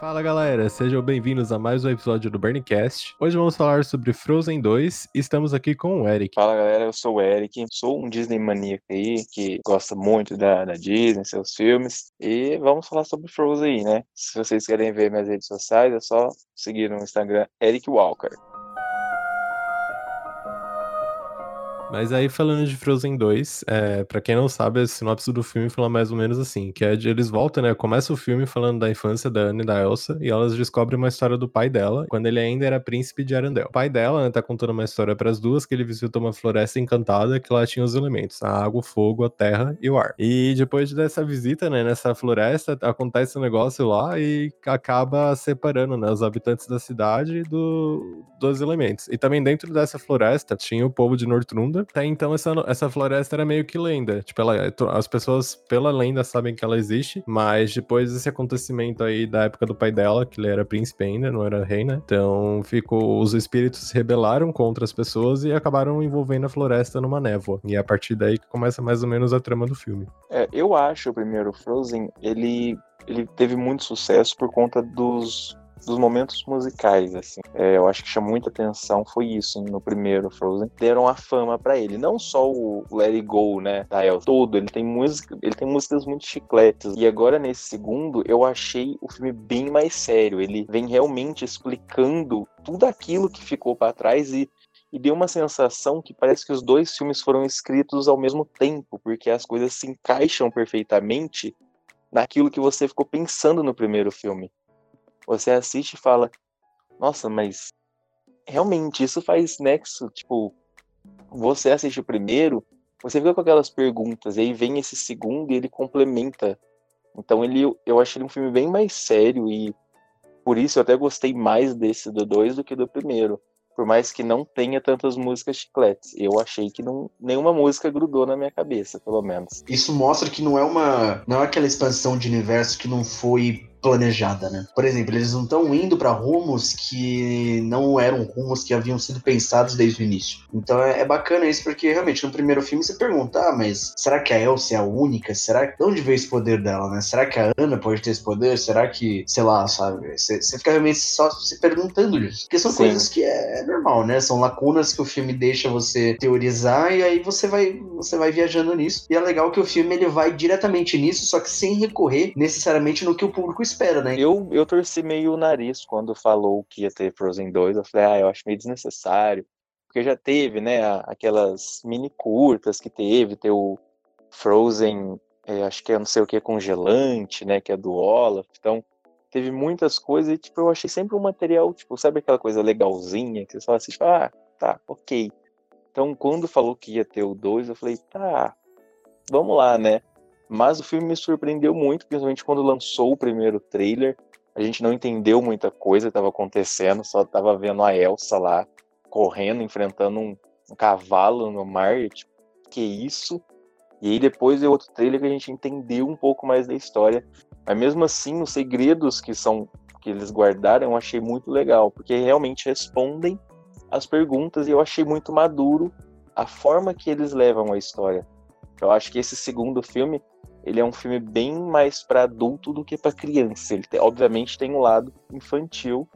Fala galera, sejam bem-vindos a mais um episódio do Burncast. Hoje vamos falar sobre Frozen 2 e estamos aqui com o Eric. Fala galera, eu sou o Eric, sou um Disney maníaco aí que gosta muito da, da Disney, seus filmes, e vamos falar sobre Frozen aí, né? Se vocês querem ver minhas redes sociais, é só seguir no Instagram Eric Walker. Mas aí, falando de Frozen 2, é, para quem não sabe, a sinopse do filme fala mais ou menos assim, que é de, eles voltam, né, começa o filme falando da infância da Anne e da Elsa, e elas descobrem uma história do pai dela, quando ele ainda era príncipe de Arendelle. O pai dela, né, tá contando uma história para as duas, que ele visitou uma floresta encantada, que lá tinha os elementos, a água, o fogo, a terra e o ar. E depois dessa visita, né, nessa floresta, acontece um negócio lá e acaba separando, né, os habitantes da cidade do, dos elementos. E também dentro dessa floresta tinha o povo de Nortrunda, lenda. Até então, essa, essa floresta era meio que lenda. Tipo, ela, as pessoas, pela lenda, sabem que ela existe, mas depois desse acontecimento aí da época do pai dela, que ele era príncipe ainda, não era rei, né? Então, ficou, os espíritos se rebelaram contra as pessoas e acabaram envolvendo a floresta numa névoa. E é a partir daí que começa mais ou menos a trama do filme. É, eu acho o primeiro Frozen, ele, ele teve muito sucesso por conta dos dos momentos musicais, assim. É, eu acho que chamou muita atenção foi isso no primeiro Frozen. Deram a fama para ele, não só o Let It Go, né, da El, todo, ele tem música, ele tem músicas muito chicletes. E agora nesse segundo, eu achei o filme bem mais sério. Ele vem realmente explicando tudo aquilo que ficou para trás e e deu uma sensação que parece que os dois filmes foram escritos ao mesmo tempo, porque as coisas se encaixam perfeitamente naquilo que você ficou pensando no primeiro filme. Você assiste e fala, nossa, mas realmente isso faz nexo, tipo, você assiste o primeiro, você fica com aquelas perguntas, e aí vem esse segundo e ele complementa. Então ele, eu achei ele um filme bem mais sério e por isso eu até gostei mais desse do dois do que do primeiro. Por mais que não tenha tantas músicas chicletes. Eu achei que não, nenhuma música grudou na minha cabeça, pelo menos. Isso mostra que não é uma. não é aquela expansão de universo que não foi planejada, né? Por exemplo, eles não estão indo para rumos que não eram rumos que haviam sido pensados desde o início. Então é, é, bacana isso porque realmente no primeiro filme você pergunta, ah, mas será que a Elsa é a única? Será que de onde veio esse poder dela, né? Será que a Ana pode ter esse poder? Será que, sei lá, sabe? Você, fica realmente só se perguntando isso. Porque são Sim. coisas que é, é normal, né? São lacunas que o filme deixa você teorizar e aí você vai você vai viajando nisso. E é legal que o filme ele vai diretamente nisso, só que sem recorrer necessariamente no que o público espera, né? Eu, eu torci meio o nariz quando falou que ia ter Frozen 2. Eu falei, ah, eu acho meio desnecessário. Porque já teve, né, aquelas mini curtas que teve, ter o Frozen, é, acho que é não sei o que, congelante, né, que é do Olaf. Então, teve muitas coisas e, tipo, eu achei sempre um material, tipo, sabe aquela coisa legalzinha que você só assiste, ah, tá, ok. Então, quando falou que ia ter o 2, eu falei, tá, vamos lá, né? Mas o filme me surpreendeu muito, principalmente quando lançou o primeiro trailer. A gente não entendeu muita coisa que estava acontecendo, só estava vendo a Elsa lá correndo, enfrentando um, um cavalo no mar. Tipo, que isso? E aí depois veio outro trailer que a gente entendeu um pouco mais da história. Mas mesmo assim, os segredos que são que eles guardaram, eu achei muito legal, porque realmente respondem as perguntas e eu achei muito maduro a forma que eles levam a história. Eu acho que esse segundo filme ele é um filme bem mais para adulto do que para criança. Ele tem, obviamente tem um lado infantil,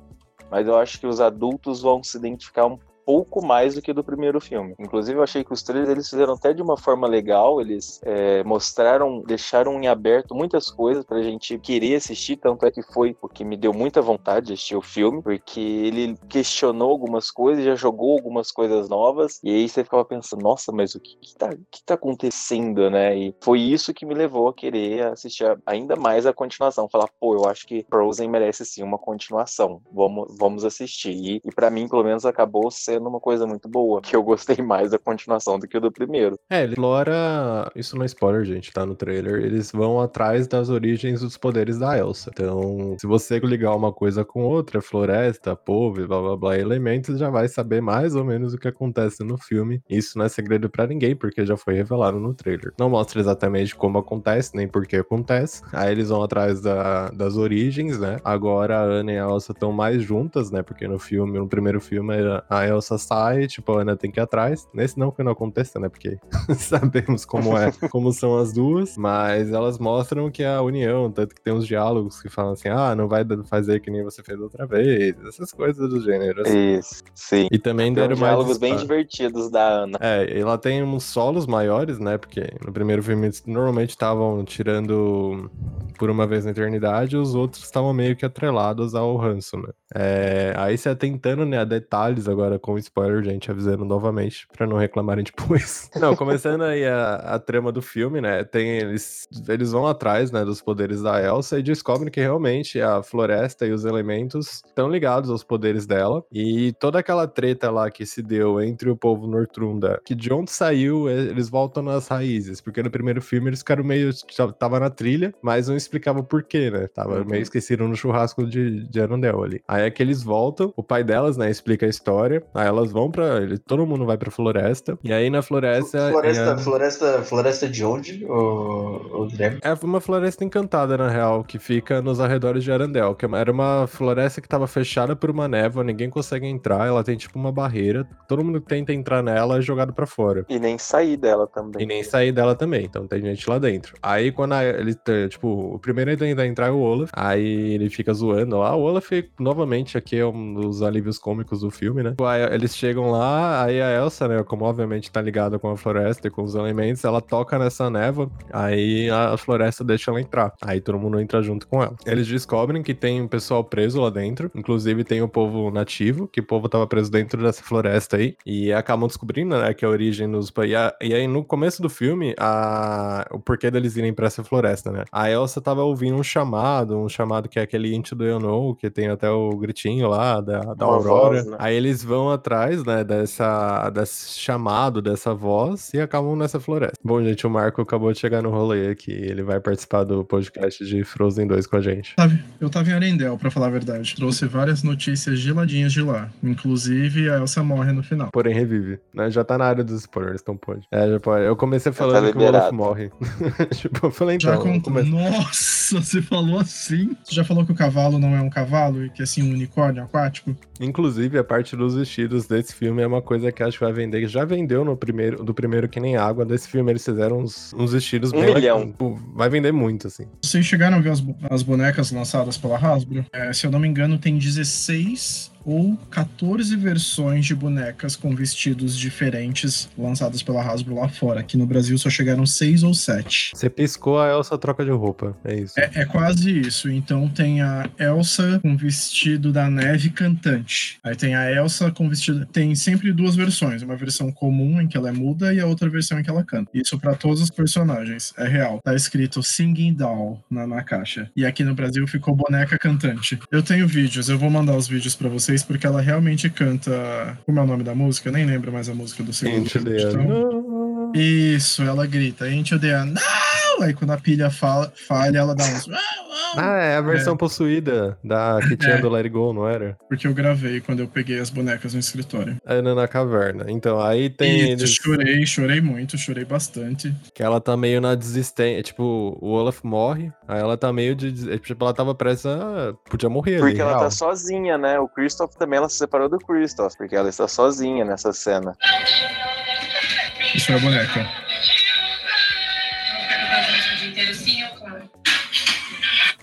mas eu acho que os adultos vão se identificar um pouco mais do que do primeiro filme. Inclusive, eu achei que os três eles fizeram até de uma forma legal, eles é, mostraram, deixaram em aberto muitas coisas pra gente querer assistir, tanto é que foi o que me deu muita vontade de assistir o filme, porque ele questionou algumas coisas, já jogou algumas coisas novas, e aí você ficava pensando, nossa, mas o que, que, tá, que tá acontecendo, né? E foi isso que me levou a querer assistir ainda mais a continuação, falar, pô, eu acho que Frozen merece sim uma continuação, vamos, vamos assistir. E, e para mim, pelo menos, acabou sendo sendo uma coisa muito boa, que eu gostei mais da continuação do que do primeiro. É, ele explora. Isso não é spoiler, gente, tá no trailer. Eles vão atrás das origens dos poderes da Elsa. Então, se você ligar uma coisa com outra, floresta, povo, blá blá blá, elementos, já vai saber mais ou menos o que acontece no filme. Isso não é segredo para ninguém, porque já foi revelado no trailer. Não mostra exatamente como acontece, nem por que acontece. Aí eles vão atrás da, das origens, né? Agora a Anna e a Elsa estão mais juntas, né? Porque no filme, no primeiro filme, a Elsa Elsa sai, tipo, a Ana tem que ir atrás. Nesse não que não aconteça, né? Porque sabemos como é, como são as duas, mas elas mostram que é a união, tanto que tem uns diálogos que falam assim: ah, não vai fazer que nem você fez outra vez, essas coisas do gênero. Assim. Isso, sim. E também Tem deram mais. diálogos bem divertidos da Ana. É, ela tem uns solos maiores, né? Porque no primeiro filme eles normalmente estavam tirando por uma vez na eternidade, os outros estavam meio que atrelados ao ranço, né? É, aí se atentando, né, a detalhes agora com spoiler, gente, avisando novamente pra não reclamarem depois. Não, começando aí a, a trama do filme, né? Tem eles, eles vão atrás, né, dos poderes da Elsa e descobrem que realmente a floresta e os elementos estão ligados aos poderes dela. E toda aquela treta lá que se deu entre o povo Nortrunda, que de onde saiu, eles voltam nas raízes, porque no primeiro filme eles ficaram meio tava na trilha, mas não explicava o porquê, né? Tava Uhum. meio esquecido no churrasco de, de Arundel ali. Aí é que eles voltam, o pai delas, né, explica a história. Aí elas vão pra. ele- todo mundo vai pra floresta. E aí na floresta. Floresta, é, floresta, floresta de onde, o, o Guilherme? é uma floresta encantada, na real, que fica nos arredores de Arandel. Que era uma floresta que tava fechada por uma névoa, ninguém consegue entrar. Ela tem tipo uma barreira. Todo mundo que tenta entrar nela é jogado pra fora. E nem sair dela E também. nem sair dela também, então tem gente lá dentro. Aí quando a- ele, tipo, o primeiro a tentar entrar é o Olaf, aí ele fica zoando lá. O Olaf, novamente, aqui é um dos alívios cômicos do filme, né? Aí eles chegam lá, aí a Elsa, né, como obviamente tá ligada com a floresta e com os elementos, ela toca nessa névoa, aí a floresta deixa ela entrar. Aí todo mundo entra junto com ela. Eles descobrem que tem um pessoal preso lá dentro, inclusive tem o povo nativo, que o povo tava preso dentro dessa floresta aí, e acabam descobrindo, né, que a origem dos... E, a- e aí no começo do filme, a... o porquê deles irem pra essa floresta, né? A Elsa tava ouvindo um chamado, um chamado que é aquele Into the Unknown, que tem até o gritinho lá da, da Aurora. voz, né? Aí eles vão atrás, né, dessa, desse chamado, dessa voz, e acabam nessa floresta. Bom, gente, o Marco acabou de chegar no rolê aqui, ele vai participar do podcast de Frozen 2 com a gente. Tava- Eu tava em Arendelle, pra falar a verdade. Trouxe várias notícias geladinhas de lá. Inclusive, a Elsa morre no final. Porém, revive, né? Já tá na área dos spoilers, então pode. É, já pode. Eu comecei falando que o. Olaf morre. tipo, eu falei, então. Já comecei- Nossa, você falou assim? Você já falou que o cavalo não é um cavalo e que é sim um unicórnio aquático? Inclusive, a parte dos vestidos desse filme é uma coisa que acho que vai vender. Já vendeu no primeiro, do primeiro que nem água. Desse filme eles fizeram uns, uns vestidos Um bem milhão. Pô, Vai vender muito, assim. Vocês chegaram a ver as, as bonecas lançadas pela Hasbro? É, se eu não me engano, tem 16 ou 14 versões de bonecas com vestidos diferentes lançadas pela Hasbro lá fora. Aqui no Brasil só chegaram 6 ou 7. Você piscou, a Elsa troca de roupa. É isso. É, é quase isso. Então tem a Elsa com vestido da neve cantante. Aí tem a Elsa com vestido. Tem sempre duas versões. Uma versão comum em que ela é muda e a outra versão em que ela canta. Isso pra todos os personagens. É real. Tá escrito Singing Doll na, na caixa. E aqui no Brasil ficou boneca cantante. Eu tenho vídeos, eu vou mandar os vídeos pra vocês porque ela realmente canta. Como é o nome da música? Eu nem lembro mais a música do segundo. Into the Então. Isso, ela grita, Into the Unknown. Aí quando a pilha fala, falha, ela dá uns. Ah, é a versão possuída da que tinha É. do Let It Go, não era? Porque eu gravei quando eu peguei as bonecas no escritório. Ana na caverna. Então, aí tem Isso, eles. chorei, chorei muito, chorei bastante. Que ela tá meio na desistência. Tipo, o Olaf morre, aí ela tá meio de. des- Tipo, ela tava prestes a. Podia morrer ali. Porque ela real. tá sozinha, né? O Christoph também ela se separou do Christoph, porque ela está sozinha nessa cena. Isso é a boneca.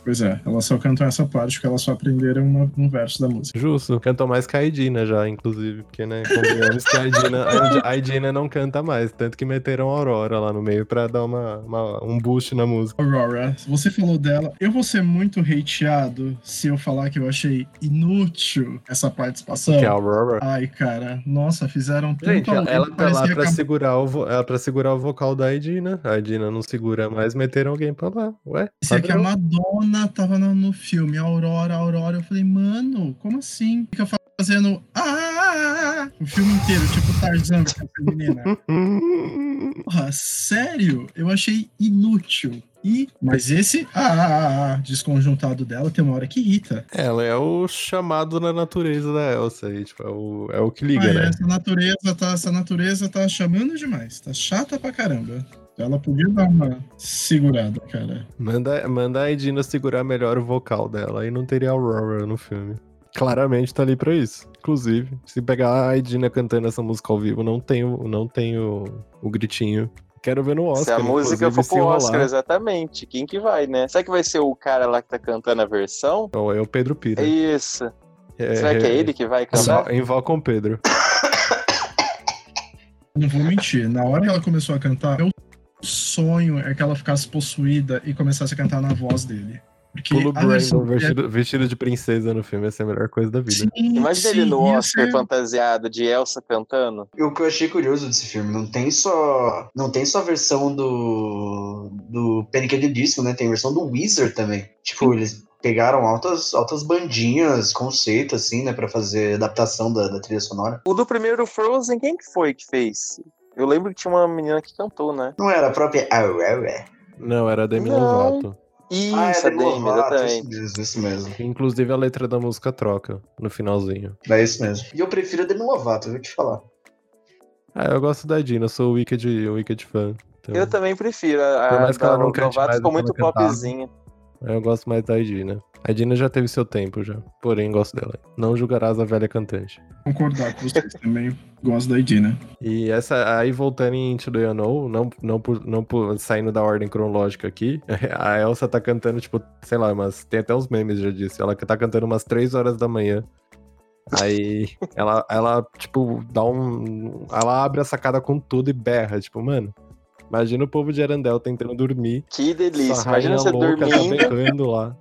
Pois é, elas só cantam essa parte porque elas só aprenderam uma- um verso da música. Justo. Cantou mais que a Aidina já, inclusive. Porque, né, convenhamos que a Aidina, a não canta mais. Tanto que meteram a Aurora lá no meio pra dar uma, uma- um boost na música. Aurora, você falou dela. Eu vou ser muito hateado se eu falar que eu achei inútil essa participação. Que é a Aurora. Ai, cara, nossa, fizeram tanto Gente, ela, tá lá pra que a- segurar, o vo- ela pra segurar o vocal da Aidina. A Aidina não segura mais, meteram alguém pra lá. Ué? Parecia que a padrão. Tava no, no filme, Aurora, Aurora. Eu falei, mano, como assim? Fica fazendo. Ah! O filme inteiro, tipo Tarzan com essa menina. Porra, sério? Eu achei inútil. E, mas esse ah, ah, ah, ah, desconjuntado dela tem uma hora que irrita. Ela é o chamado na natureza da Elsa aí, tipo, é o, é o que liga, Ah, né? essa natureza tá, essa natureza tá chamando demais. Tá chata pra caramba. Ela podia dar uma segurada, cara. Manda, manda a Aidina segurar melhor o vocal dela, aí não teria Aurora no filme. Claramente tá ali pra isso. Inclusive, se pegar a Edina cantando essa música ao vivo, não tem o, não tem o, o gritinho. Quero ver no Oscar. Se a música for pro. Oscar, exatamente. Quem que vai, né? Será que vai ser o cara lá que tá cantando a versão? Ou é o Pedro Pira. É isso. Será que é ele que vai cantar? Só invocam o Pedro. Não vou mentir, na hora que ela começou a cantar, meu sonho é que ela ficasse possuída e começasse a cantar na voz dele. Porque Pulo versão Brandon vestido, vestido de princesa no filme, essa é a melhor coisa da vida. Sim, Imagina sim, ele no Oscar ser- fantasiado de Elsa cantando. E o que eu achei curioso desse filme, não tem só. Não tem só a versão do. do Panic! at the Disco, né? Tem a versão do Wizard também. Tipo, eles pegaram altas, altas bandinhas, conceito, assim, né? Pra fazer adaptação da, da trilha sonora. O do primeiro Frozen, quem que foi que fez? Eu lembro que tinha uma menina que cantou, né? Não era a própria Aurora? Não, era Demi Não. Lovato. Isso, Ah, a é Demi Demi, Lovato, isso mesmo, isso mesmo. Inclusive a letra da música troca no finalzinho. É isso mesmo. E eu prefiro a Demi Lovato, eu vou te falar. Ah, eu gosto da Dina, eu sou o Wicked, o Wicked fan. Então, Eu também prefiro. A, Por a mais que ela não cante Novato mais ficou muito popzinha. eu gosto mais da Dina. A Dina já teve seu tempo já, porém gosto dela. Não julgarás a velha cantante. concordar com vocês também. Gosto da ID, né? E essa aí voltando em Into the Unknown, não, não, por- não por- saindo da ordem cronológica aqui, a Elsa tá cantando, tipo, sei lá, mas tem até uns memes já disso. Ela tá cantando umas 3 horas da manhã. Aí ela, ela, tipo, dá um. Ela abre a sacada com tudo e berra, tipo, mano. Imagina o povo de Arandel tentando dormir. Que delícia. Imagina você tá dormindo. berrando lá.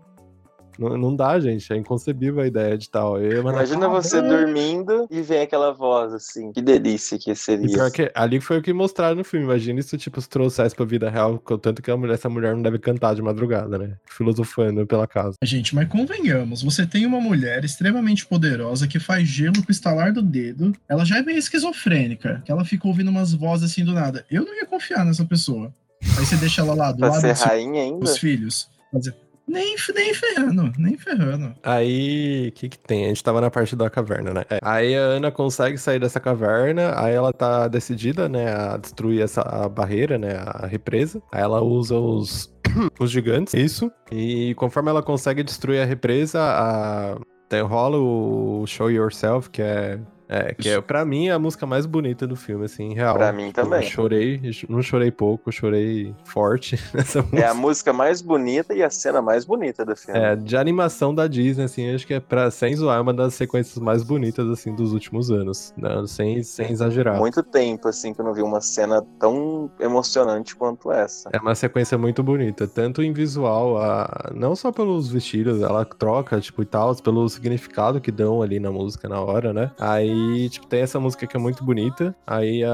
Não, não dá, gente. É inconcebível a ideia de tal. Eu, Imagina você dormindo e vem aquela voz assim. Que delícia que seria. que ali foi o que mostraram no filme. Imagina isso, tipo, se trouxesse pra vida real, com- tanto que a mulher, essa mulher não deve cantar de madrugada, né? Filosofando pela casa. Gente, mas convenhamos, você tem uma mulher extremamente poderosa que faz gelo com o estalar do dedo. Ela já é meio esquizofrênica, que ela fica ouvindo umas vozes assim do nada. Eu não ia confiar nessa pessoa. Aí você deixa ela lá do Pra lado ser rainha ainda. dos filhos. Vai dizer, nem, nem ferrando, nem ferrando. Aí, o que que tem? A gente tava na parte da caverna, né? É. Aí a Ana consegue sair dessa caverna, aí ela tá decidida, né, a destruir essa a barreira, né, a represa. Aí ela usa os, os gigantes, isso. E conforme ela consegue destruir a represa, a... rola o Show Yourself, que é... É, que é, pra mim, é a música mais bonita do filme, assim, real. Pra mim Tipo, também. Eu chorei, não chorei pouco, chorei forte nessa música. É a música mais bonita e a cena mais bonita do filme. É, de animação da Disney, assim, acho que é pra, sem zoar, é uma das sequências mais bonitas, assim, dos últimos anos. né? Sem, sem exagerar. Muito tempo, assim, que eu não vi uma cena tão emocionante quanto essa. É uma sequência muito bonita, tanto em visual, a... não só pelos vestidos, ela troca, tipo, e tal, pelo significado que dão ali na música na hora, né? Aí, tipo, tem essa música que é muito bonita, aí a,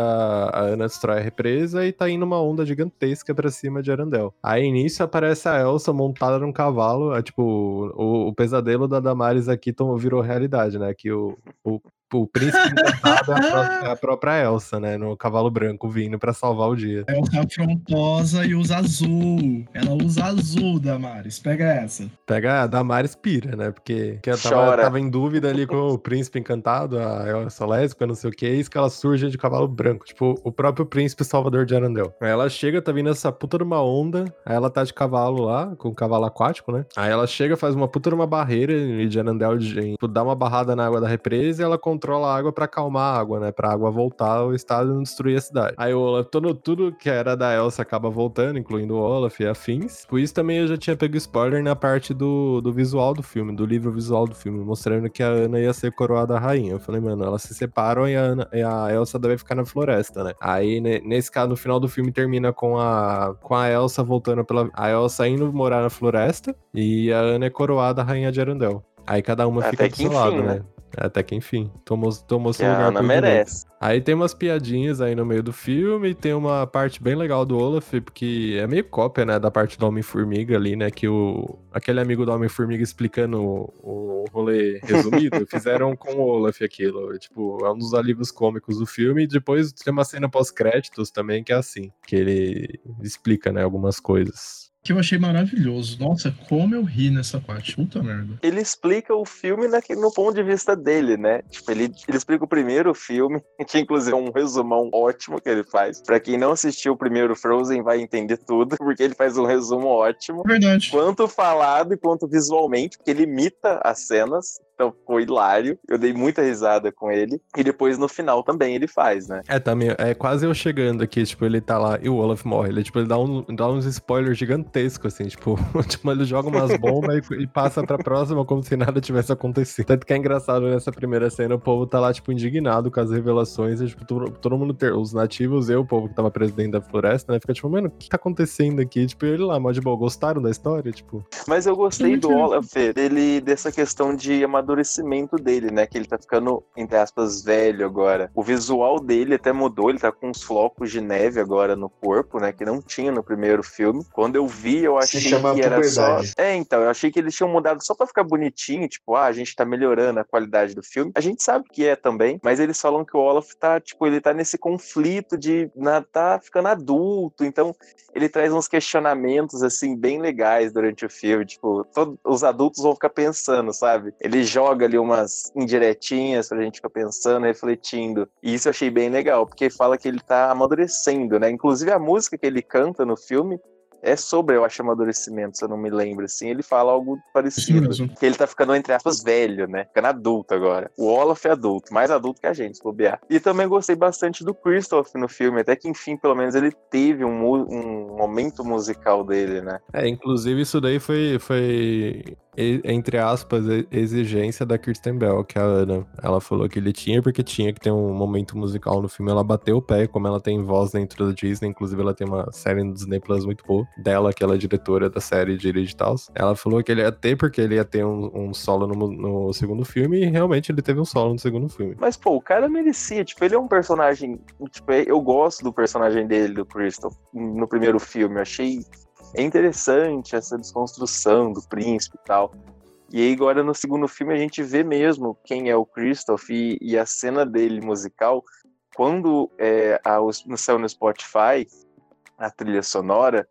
a Ana destrói a represa e tá indo uma onda gigantesca pra cima de Arandel. Aí, nisso, aparece a Elsa montada num cavalo, é, tipo, o, o pesadelo da Damares aqui tomou, virou realidade, né? Que o, o, o príncipe encantado é a, pró- é a própria Elsa, né? No cavalo branco vindo pra salvar o dia. Ela tá afrontosa e usa azul. Ela usa azul, Damares. Pega essa. Pega a Damares pira, né? Porque que ela tava, tava em dúvida ali com o príncipe encantado, a Elsa lésbica, não sei o que, e isso que ela surge de cavalo branco. Tipo, o próprio príncipe salvador de Arandel. Aí ela chega, tá vindo essa puta de uma onda, aí ela tá de cavalo lá, com o cavalo aquático, né? Aí ela chega, faz uma puta de uma barreira e de Arandel de, tipo, dá uma barrada na água da represa e ela controla a água pra acalmar a água, né? Pra água voltar ao estado e não destruir a cidade. Aí o Olaf, todo, tudo que era da Elsa acaba voltando, incluindo o Olaf e afins. Por isso também eu já tinha pego spoiler na parte do, do visual do filme, do livro visual do filme, mostrando que a Ana ia ser coroada rainha. Eu falei, mano, elas se separam e a, Ana, e a Elsa deve ficar na floresta, né? Aí, ne- nesse caso, no final do filme termina com a, com a Elsa voltando pela. A Elsa indo morar na floresta e a Ana é coroada rainha de Arandel. Aí cada uma Até fica do seu enfim, lado, né? né? Até que enfim. Tomou, tomou Que seu lugar Ana direito. merece. Aí tem umas piadinhas aí no meio do filme, e tem uma parte bem legal do Olaf, porque é meio cópia, né, da parte do Homem-Formiga ali, né, que o... aquele amigo do Homem-Formiga explicando o, o rolê resumido, fizeram com o Olaf aquilo, tipo, é um dos alívios cômicos do filme, e depois tem uma cena pós-créditos também que é assim, que ele explica, né, algumas coisas. Que eu achei maravilhoso. Nossa, como eu ri nessa parte. Puta merda. Ele explica o filme na, no ponto de vista dele, né? Tipo, ele, ele explica o primeiro filme, que inclusive é um resumão ótimo que ele faz. Pra quem não assistiu o primeiro Frozen vai entender tudo, porque ele faz um resumo ótimo. Verdade. Quanto falado e quanto visualmente, porque ele imita as cenas. Então ficou hilário. Eu dei muita risada com ele. E depois no final também ele faz, né? É, tá meio, é quase eu chegando aqui, tipo, ele tá lá e o Olaf morre. Ele, tipo, ele dá, um, dá uns spoilers gigantescos, assim, tipo, tipo, ele joga umas bombas e, e passa pra próxima como se nada tivesse acontecido. Tanto que é engraçado nessa primeira cena, o povo tá lá, tipo, indignado com as revelações, e, tipo, todo, todo mundo, ter, os nativos e o povo que tava preso dentro da floresta, né, fica tipo, mano, o que tá acontecendo aqui? Tipo, ele lá, mó de boa, gostaram da história? Tipo... Mas eu gostei do Olaf, dele, dessa questão de amadurecimento dele, né, que ele tá ficando, entre aspas, velho agora. O visual dele até mudou, ele tá com uns flocos de neve agora no corpo, né, que não tinha no primeiro filme. Quando eu vi, eu achei que era só... puberdade. É, então, eu achei que eles tinham mudado só pra ficar bonitinho, tipo, ah, a gente tá melhorando a qualidade do filme. A gente sabe que é também, mas eles falam que o Olaf tá, tipo, ele tá nesse conflito de na, tá ficando adulto, então ele traz uns questionamentos, assim, bem legais durante o filme, tipo, todos os adultos vão ficar pensando, sabe? Ele joga ali umas indiretinhas pra gente ficar pensando, refletindo, e isso eu achei bem legal, porque fala que ele tá amadurecendo, né? Inclusive a música que ele canta no filme é sobre, eu acho, amadurecimento, se eu não me lembro, assim, ele fala algo parecido. mesmo. Que ele tá ficando, entre aspas, velho, né? Ficando adulto agora. O Olaf é adulto, mais adulto que a gente, se bobear. E também gostei bastante do Christoph no filme, até que enfim, pelo menos ele teve um, um momento musical dele, né? É, inclusive isso daí foi, foi entre aspas, exigência da Kirsten Bell, que a Ana. Ela falou que ele tinha porque tinha que ter um momento musical no filme. Ela bateu o pé, como ela tem voz dentro da Disney, inclusive ela tem uma série no Disney Plus muito boa, dela, que ela é diretora da série de Digitals. Ela falou que ele ia ter porque ele ia ter um, um solo no, no segundo filme, e realmente ele teve um solo no segundo filme. Mas, pô, o cara merecia. Tipo, ele é um personagem. Tipo, eu gosto do personagem dele, do Christoph, no primeiro filme. Achei é interessante essa desconstrução do príncipe e tal. E aí, agora no segundo filme, a gente vê mesmo quem é o Christoph e, e a cena dele musical. Quando é, a, saiu no Spotify, a trilha sonora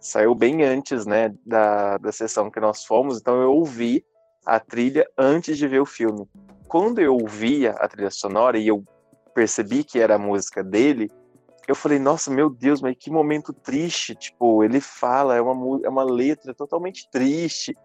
saiu bem antes, né, da, da sessão que nós fomos. Então, eu ouvi a trilha antes de ver o filme. Quando eu ouvia a trilha sonora e eu percebi que era a música dele, eu falei, nossa, meu Deus, mas que momento triste. Tipo, ele fala, é uma, é uma letra totalmente triste.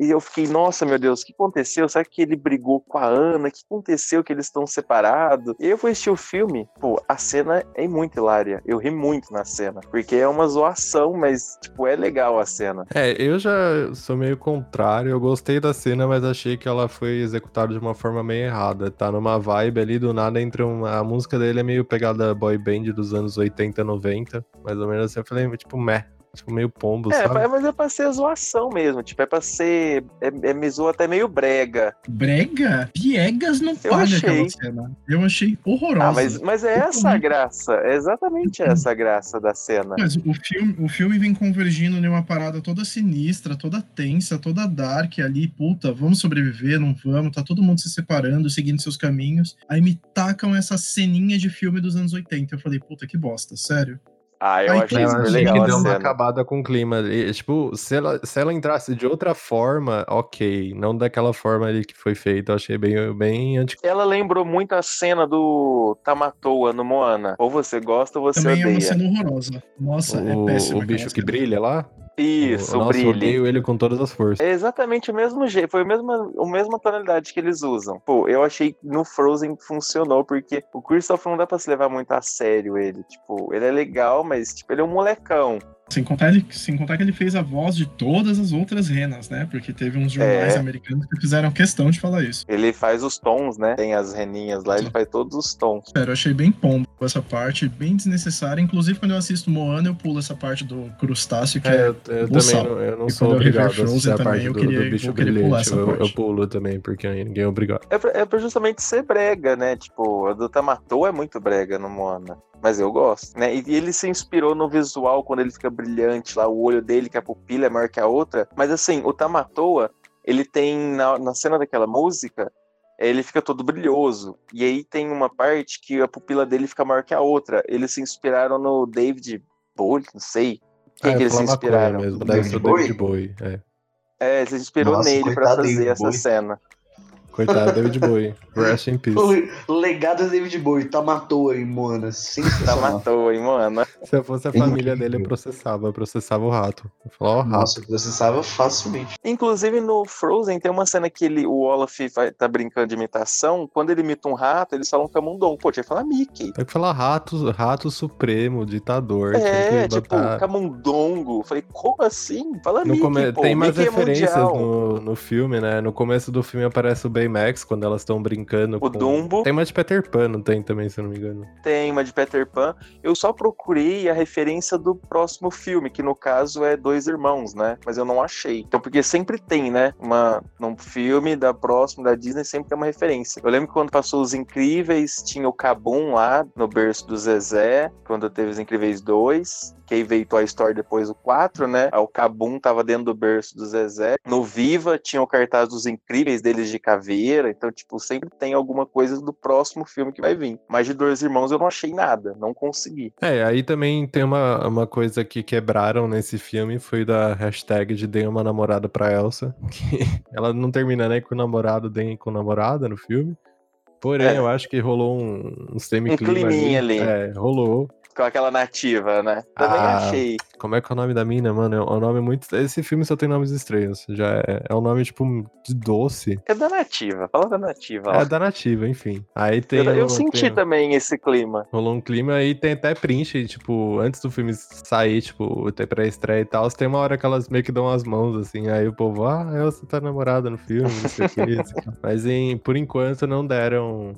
E eu fiquei, nossa, meu Deus, o que aconteceu? Será que ele brigou com a Ana? O que aconteceu que eles estão separados? E eu fui assistir o filme, pô, a cena é muito hilária. Eu ri muito na cena. Porque é uma zoação, mas, tipo, é legal a cena. É, eu já sou meio contrário. Eu gostei da cena, mas achei que ela foi executada de uma forma meio errada. Tá numa vibe ali, do nada entra uma. A música dele é meio pegada boy band dos anos 80, 90. Mais ou menos assim. Eu falei, tipo, meh. Tipo, meio pombo, É, sabe? mas é pra ser zoação mesmo. Tipo, é pra ser. É, é me zoa até meio brega. Brega? Piegas não falha achei. aquela cena. Eu achei horrorosa. Ah, mas, mas é essa a graça. É exatamente essa a graça da cena. Mas o filme, o filme vem convergindo em uma parada toda sinistra, toda tensa, toda dark ali, puta, vamos sobreviver, não vamos, tá todo mundo se separando, seguindo seus caminhos. Aí me tacam essa ceninha de filme dos anos 80. Eu falei, puta, que bosta, sério. Ah, eu achei Eu super achei legal que a deu uma acabada com o clima. E, tipo, se ela, se ela entrasse de outra forma, ok. Não daquela forma ali que foi feita. Eu achei bem, bem anti. Ela lembrou muito a cena do Tamatoa no Moana. Ou você gosta ou você Também é uma odeia. cena horrorosa. Nossa, é O, péssima. o bicho que brilha lá. Isso, o, brilho. odeio ele com todas as forças. É exatamente o mesmo jeito, foi a mesma, a mesma tonalidade que eles usam. Pô, eu achei que no Frozen funcionou, porque o Christoph não dá pra se levar muito a sério ele. Tipo, ele é legal, mas tipo, ele é um molecão. Sem contar, ele, sem contar que ele fez a voz de todas as outras renas, né? Porque teve uns jornais É. americanos que fizeram questão de falar isso. Ele faz os tons, né? Tem as reninhas lá, ele faz todos os tons. Sério, eu achei bem pombo essa parte, bem desnecessária. Inclusive, quando eu assisto Moana, eu pulo essa parte do crustáceo, que É, é. eu, eu também não, eu não E sou eu obrigado a assistir a também, parte eu do, queria- do bicho brilhante. Eu, eu pulo também, porque ninguém é obrigado. É pra, é pra justamente ser brega, né? Tipo, a do Tamatoa é muito brega no Moana. Mas eu gosto, né? E, ele se inspirou no visual quando ele fica brilhante lá, o olho dele, que a pupila é maior que a outra. Mas assim, o Tamatoa, ele tem, na, na cena daquela música, ele fica todo brilhoso. E aí tem uma parte que a pupila dele fica maior que a outra. Eles se inspiraram no David Bowie, não sei. Quem Ah, que eles se inspiraram? mesmo, David David Bowie. É. É, se inspirou Nossa, nele pra coitado fazer essa Bowie. cena. Coitado David Bowie. Rest in peace. O legado do David Bowie, tá matou aí, Mona. Tá Sensacional. matou, hein, mano? Se eu fosse a família dele, eu processava. Eu processava o rato. Eu falava, ó, rato. Nossa, eu processava facilmente. Inclusive no Frozen tem uma cena que ele, o Olaf vai, tá brincando de imitação. Quando ele imita um rato, eles falam Camundongo. Pô, tinha que falar Mickey. Tem que falar rato, rato supremo, ditador. É, que tipo, botar- Camundongo. Falei, como assim? Fala No Mickey, come- pô. Tem mais Mickey é referências mundial. no, no filme, né? No começo do filme aparece o Baymax quando elas estão brincando. O Dumbo. Tem uma de Peter Pan, não tem também, se eu não me engano. Tem uma de Peter Pan. Eu só procurei a referência do próximo filme, que no caso é Dois Irmãos, né? Mas eu não achei. Então, porque sempre tem, né? Uma, num filme da próxima, da Disney, sempre tem uma referência. Eu lembro que quando passou Os Incríveis, tinha o Cabum lá no berço do Zezé, quando teve Os Incríveis 2. Que aí veio Toy Story depois o 4, né? O Cabum tava dentro do berço do Zezé. No Viva tinha o cartaz dos Incríveis deles de caveira. Então, tipo, sempre tem alguma coisa do próximo filme que vai vir. Mas de Dois Irmãos eu não achei nada. Não consegui. É, aí também tem uma, uma coisa que quebraram nesse filme, foi da hashtag de dei uma namorada pra Elsa, que ela não termina nem com o namorado, nem com namorada no filme. Porém, É. eu acho que rolou um, um semi-clima climinha ali. É, rolou. Com aquela nativa, né? Também Ah, achei. Como é que é o nome da mina, mano? É um nome muito... Esse filme só tem nomes estranhos. Já é, é um nome, tipo, de doce. É da nativa. Fala da nativa. ó. É da nativa, enfim. Aí tem... eu eu o- senti também esse clima. Rolou um clima aí tem até print, tipo, antes do filme sair, tipo, até pré-estreia e tal, tem uma hora que elas meio que dão as mãos, assim, aí o povo, ah, Elsa tá namorada no filme, não sei o que. Mas em, por enquanto não deram,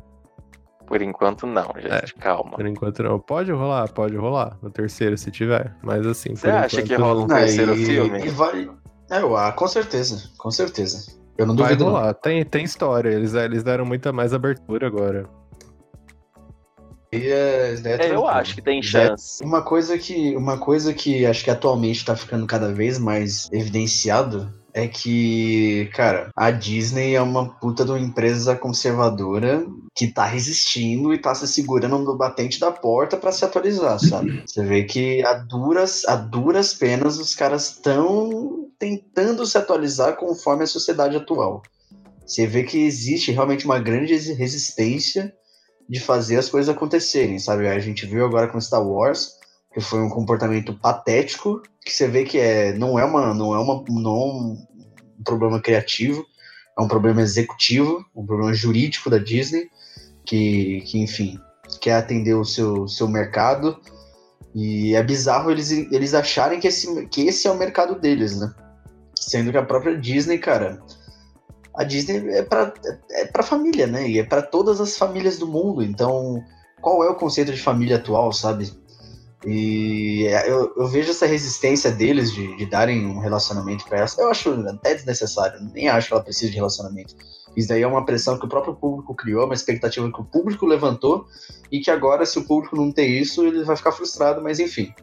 Por enquanto, não, gente. Calma. por enquanto não. Pode rolar, pode rolar, no terceiro se tiver, mas assim, Você por acha enquanto, que rola um terceiro e- filme? E vai. É, eu- ah, com certeza, com certeza. Eu não Vai duvido. não. rolar, tem, tem história, eles, eles deram muita mais abertura agora. E, é, é É, eu acho que tem é chance. Uma coisa que, uma coisa que acho que atualmente está ficando cada vez mais evidenciado é que, cara, a Disney é uma puta de uma empresa conservadora que tá resistindo e tá se segurando no batente da porta para se atualizar, sabe? Você vê que a duras, a duras penas os caras estão tentando se atualizar conforme a sociedade atual. Você vê que existe realmente uma grande resistência de fazer as coisas acontecerem, sabe? A gente viu agora com Star Wars que foi um comportamento patético, que você vê que é não é uma não é uma não é um problema criativo, é um problema executivo, um problema jurídico da Disney, que, que enfim, quer atender o seu, seu mercado. E é bizarro eles, eles acharem que esse, que esse é o mercado deles, né? Sendo que a própria Disney, cara, a Disney é pra, é pra família, né? E é pra todas as famílias do mundo. Então, qual é o conceito de família atual, sabe? E eu, eu vejo essa resistência deles de, de darem um relacionamento pra ela. Eu acho até desnecessário, nem acho que ela precise de relacionamento. Isso daí é uma pressão que o próprio público criou, uma expectativa que o público levantou, e que agora, se o público não ter isso, ele vai ficar frustrado, mas enfim.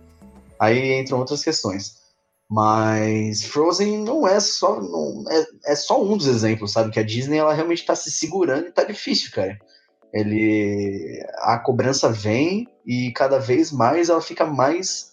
Aí entram outras questões. Mas Frozen não é só não, é, é só um dos exemplos, sabe? Que a Disney ela realmente tá se segurando e tá difícil, cara. Ele a cobrança vem e cada vez mais ela fica mais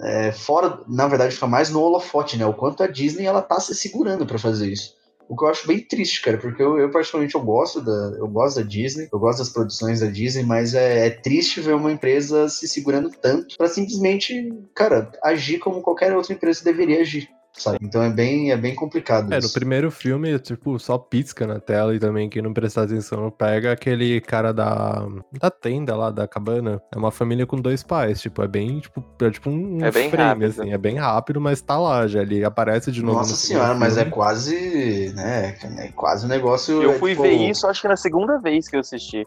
é, fora, na verdade, fica mais no holofote, né? O quanto a Disney ela tá se segurando para fazer isso. O que eu acho bem triste, cara, porque eu, eu particularmente eu gosto da eu gosto da Disney, eu gosto das produções da Disney, mas é, é triste ver uma empresa se segurando tanto para simplesmente, cara, agir como qualquer outra empresa deveria agir. Sabe? Então é bem, é bem complicado. É, no isso. primeiro filme, tipo, só pisca na tela e também quem não prestar atenção pega aquele cara da, da tenda lá, da cabana. É uma família com dois pais, tipo, é bem, tipo, é tipo um É bem frame, rápido. assim, é bem rápido, mas tá lá já, ele aparece de novo Nossa no senhora, mas é filme. quase, né, é quase um negócio. Eu é, fui tipo, ver isso, acho que na segunda vez que eu assisti.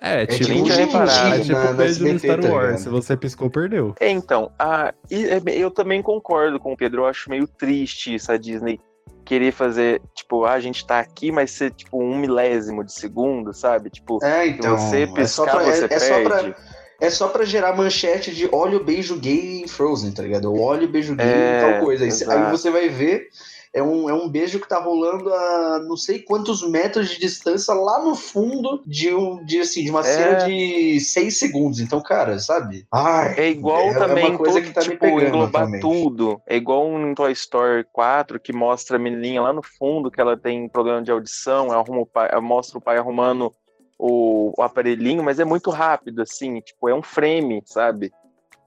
É, tipo, tipo é, Tintin é tipo na- no beijo no Star Wars, se você piscou, perdeu. É, então, a, e é eu também concordo com o Pedro, eu acho meio triste isso, a Disney querer fazer, tipo, ah, a gente tá aqui, mas ser, tipo, um milésimo de segundo, sabe? Tipo, É, se então. você é só piscar, pra, você é, é só pra, perde. é só pra gerar manchete de olha o beijo gay em Frozen, tá ligado? Olha o beijo gay É, em tal coisa. Aí, aí você vai ver é um, é um beijo que tá rolando a não sei quantos metros de distância lá no fundo de, um, de, assim, de uma É. cena de seis segundos. Então, cara, sabe? Ai, É igual é, também é uma coisa todo, que tá me tipo, pegando englobar atualmente. tudo. É igual um Toy Story 4 que mostra a menininha lá no fundo que ela tem problema de audição, arruma o pai, mostra o pai arrumando o, o aparelhinho, mas é muito rápido, assim, tipo, é um frame, sabe?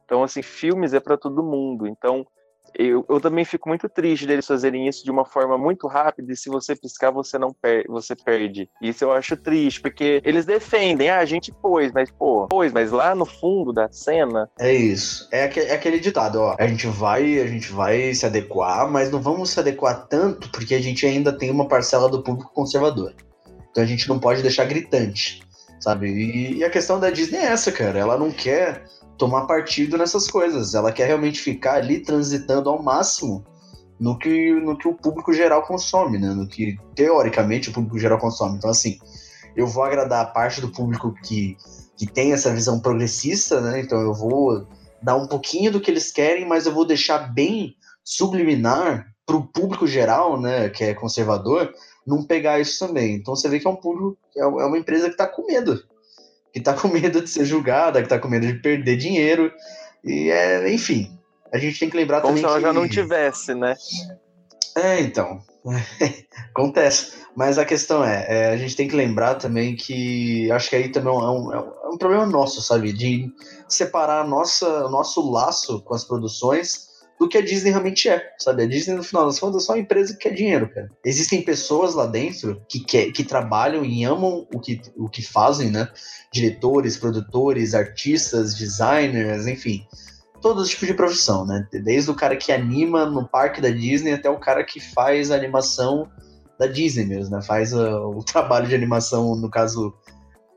Então, assim, filmes é para todo mundo. Então, eu, eu também fico muito triste deles fazerem isso de uma forma muito rápida e se você piscar, você não per você perde. Isso eu acho triste, porque eles defendem, ah, a gente pôs, mas pô, pôs, mas lá no fundo da cena, É isso. É, aque- é aquele ditado, ó. A gente vai, a gente vai se adequar, mas não vamos se adequar tanto porque a gente ainda tem uma parcela do público conservador. Então a gente não pode deixar gritante, sabe? E, e a questão da Disney é essa, cara. Ela não quer tomar partido nessas coisas. Ela quer realmente ficar ali transitando ao máximo no que, no que o público geral consome, né? No que teoricamente o público geral consome. Então assim, eu vou agradar a parte do público que que tem essa visão progressista, né? Então eu vou dar um pouquinho do que eles querem, mas eu vou deixar bem subliminar para o público geral, né, que é conservador, não pegar isso também. Então você vê que é um público, é é uma empresa que está com medo, que está com medo de ser julgada, que está com medo de perder dinheiro e é, enfim. A gente tem que lembrar como também se ela que já não tivesse, né? é, então. Acontece. Mas a questão é, é, a gente tem que lembrar também que acho que aí também é um, é um- é um problema nosso, sabe? De separar nossa, o nosso laço com as produções do que a Disney realmente é, sabe? A Disney, no final das contas, é só uma empresa que quer dinheiro, cara. Existem pessoas lá dentro que, quer, que trabalham e amam o que, o que fazem, né? Diretores, produtores, artistas, designers, enfim todo tipo de profissão, né? Desde o cara que anima no parque da Disney até o cara que faz a animação da Disney mesmo, né? Faz uh, o trabalho de animação, no caso,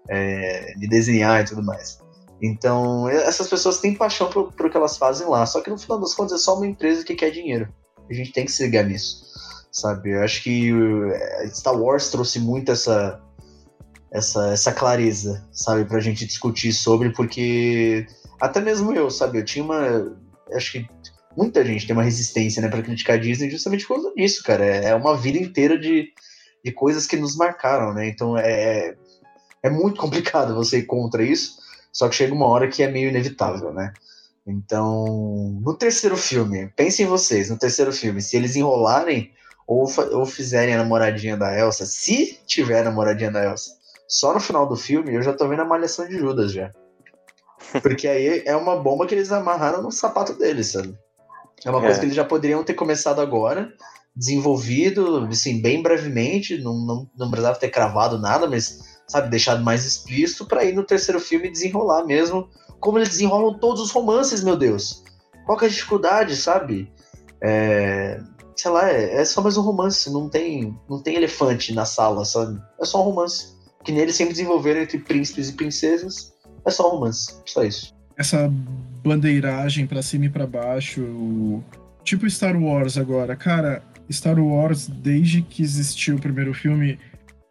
é, de desenhar e tudo mais. Então, essas pessoas têm paixão por, por que elas fazem lá, só que no final das contas é só uma empresa que quer dinheiro. A gente tem que se ligar nisso, sabe? Eu acho que uh, Star Wars trouxe muito essa, essa, essa clareza, sabe? Pra gente discutir sobre, porque até mesmo eu, sabe? Eu tinha uma. Acho que muita gente tem uma resistência, né, pra criticar a Disney justamente por causa disso, cara. É é uma vida inteira de, de coisas que nos marcaram, né? Então é, é muito complicado você ir contra isso, só que chega uma hora que é meio inevitável, né? Então, no terceiro filme, pensem vocês, no terceiro filme, se eles enrolarem ou, ou fizerem a namoradinha da Elsa, se tiver a namoradinha da Elsa, só no final do filme, eu já tô vendo a malhação de Judas já. Porque aí é uma bomba que eles amarraram no sapato deles, sabe? É uma coisa É. que eles já poderiam ter começado agora, desenvolvido, assim, bem brevemente, não, não, não precisava ter cravado nada, mas, sabe, deixado mais explícito pra ir no terceiro filme desenrolar mesmo, como eles desenrolam todos os romances, meu Deus. Qual que é a dificuldade, sabe? É, sei lá, é, é só mais um romance, não tem, não tem elefante na sala, sabe? É só um romance. Que nem eles sempre desenvolveram entre príncipes e princesas, é só um romance, só isso. Essa bandeiragem pra cima e pra baixo, tipo Star Wars agora. Cara, Star Wars, desde que existiu o primeiro filme,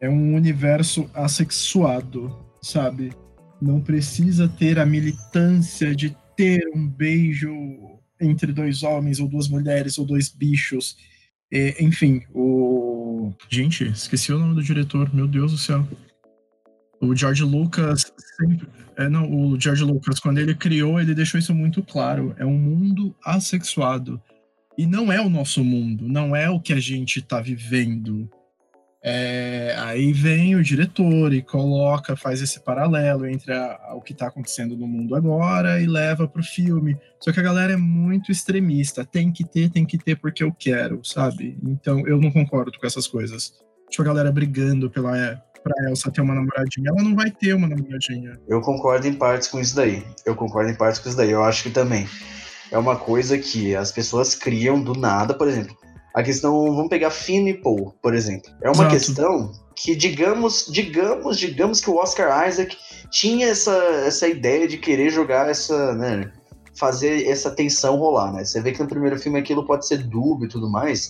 é um universo assexuado, sabe? Não precisa ter a militância de ter um beijo entre dois homens, ou duas mulheres, ou dois bichos. Enfim, o. Gente, esqueci o nome do diretor, meu Deus do céu. O George Lucas sempre. É, não, o George Lucas, quando ele criou, ele deixou isso muito claro. É um mundo assexuado. E não é o nosso mundo, não é o que a gente tá vivendo. É, aí vem o diretor e coloca, faz esse paralelo entre a- a- o que tá acontecendo no mundo agora e leva pro filme. Só que a galera é muito extremista. Tem que ter, tem que ter porque eu quero, sabe? Então eu não concordo com essas coisas. Tipo, a galera brigando pela, pra Elsa ter uma namoradinha. Ela não vai ter uma namoradinha. Eu concordo em partes com isso daí. Eu concordo em partes com isso daí. Eu acho que também é uma coisa que as pessoas criam do nada, por exemplo. A questão, vamos pegar Finn e Paul, por exemplo. É uma Exato. questão que, digamos, digamos, digamos que o Oscar Isaac tinha essa, essa ideia de querer jogar essa, né, fazer essa tensão rolar, né? Você vê que no primeiro filme aquilo pode ser dúbio e tudo mais,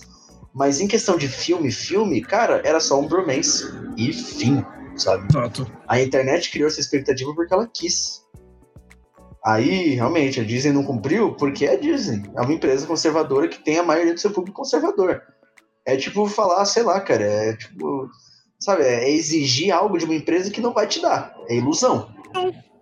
mas em questão de filme, filme, cara, era só um bromance e fim, sabe? Exato. A internet criou essa expectativa porque ela quis. Aí, realmente, a Disney não cumpriu porque é a Disney. É uma empresa conservadora que tem a maioria do seu público conservador. É tipo falar, sei lá, cara, é tipo, sabe, é exigir algo de uma empresa que não vai te dar. É ilusão.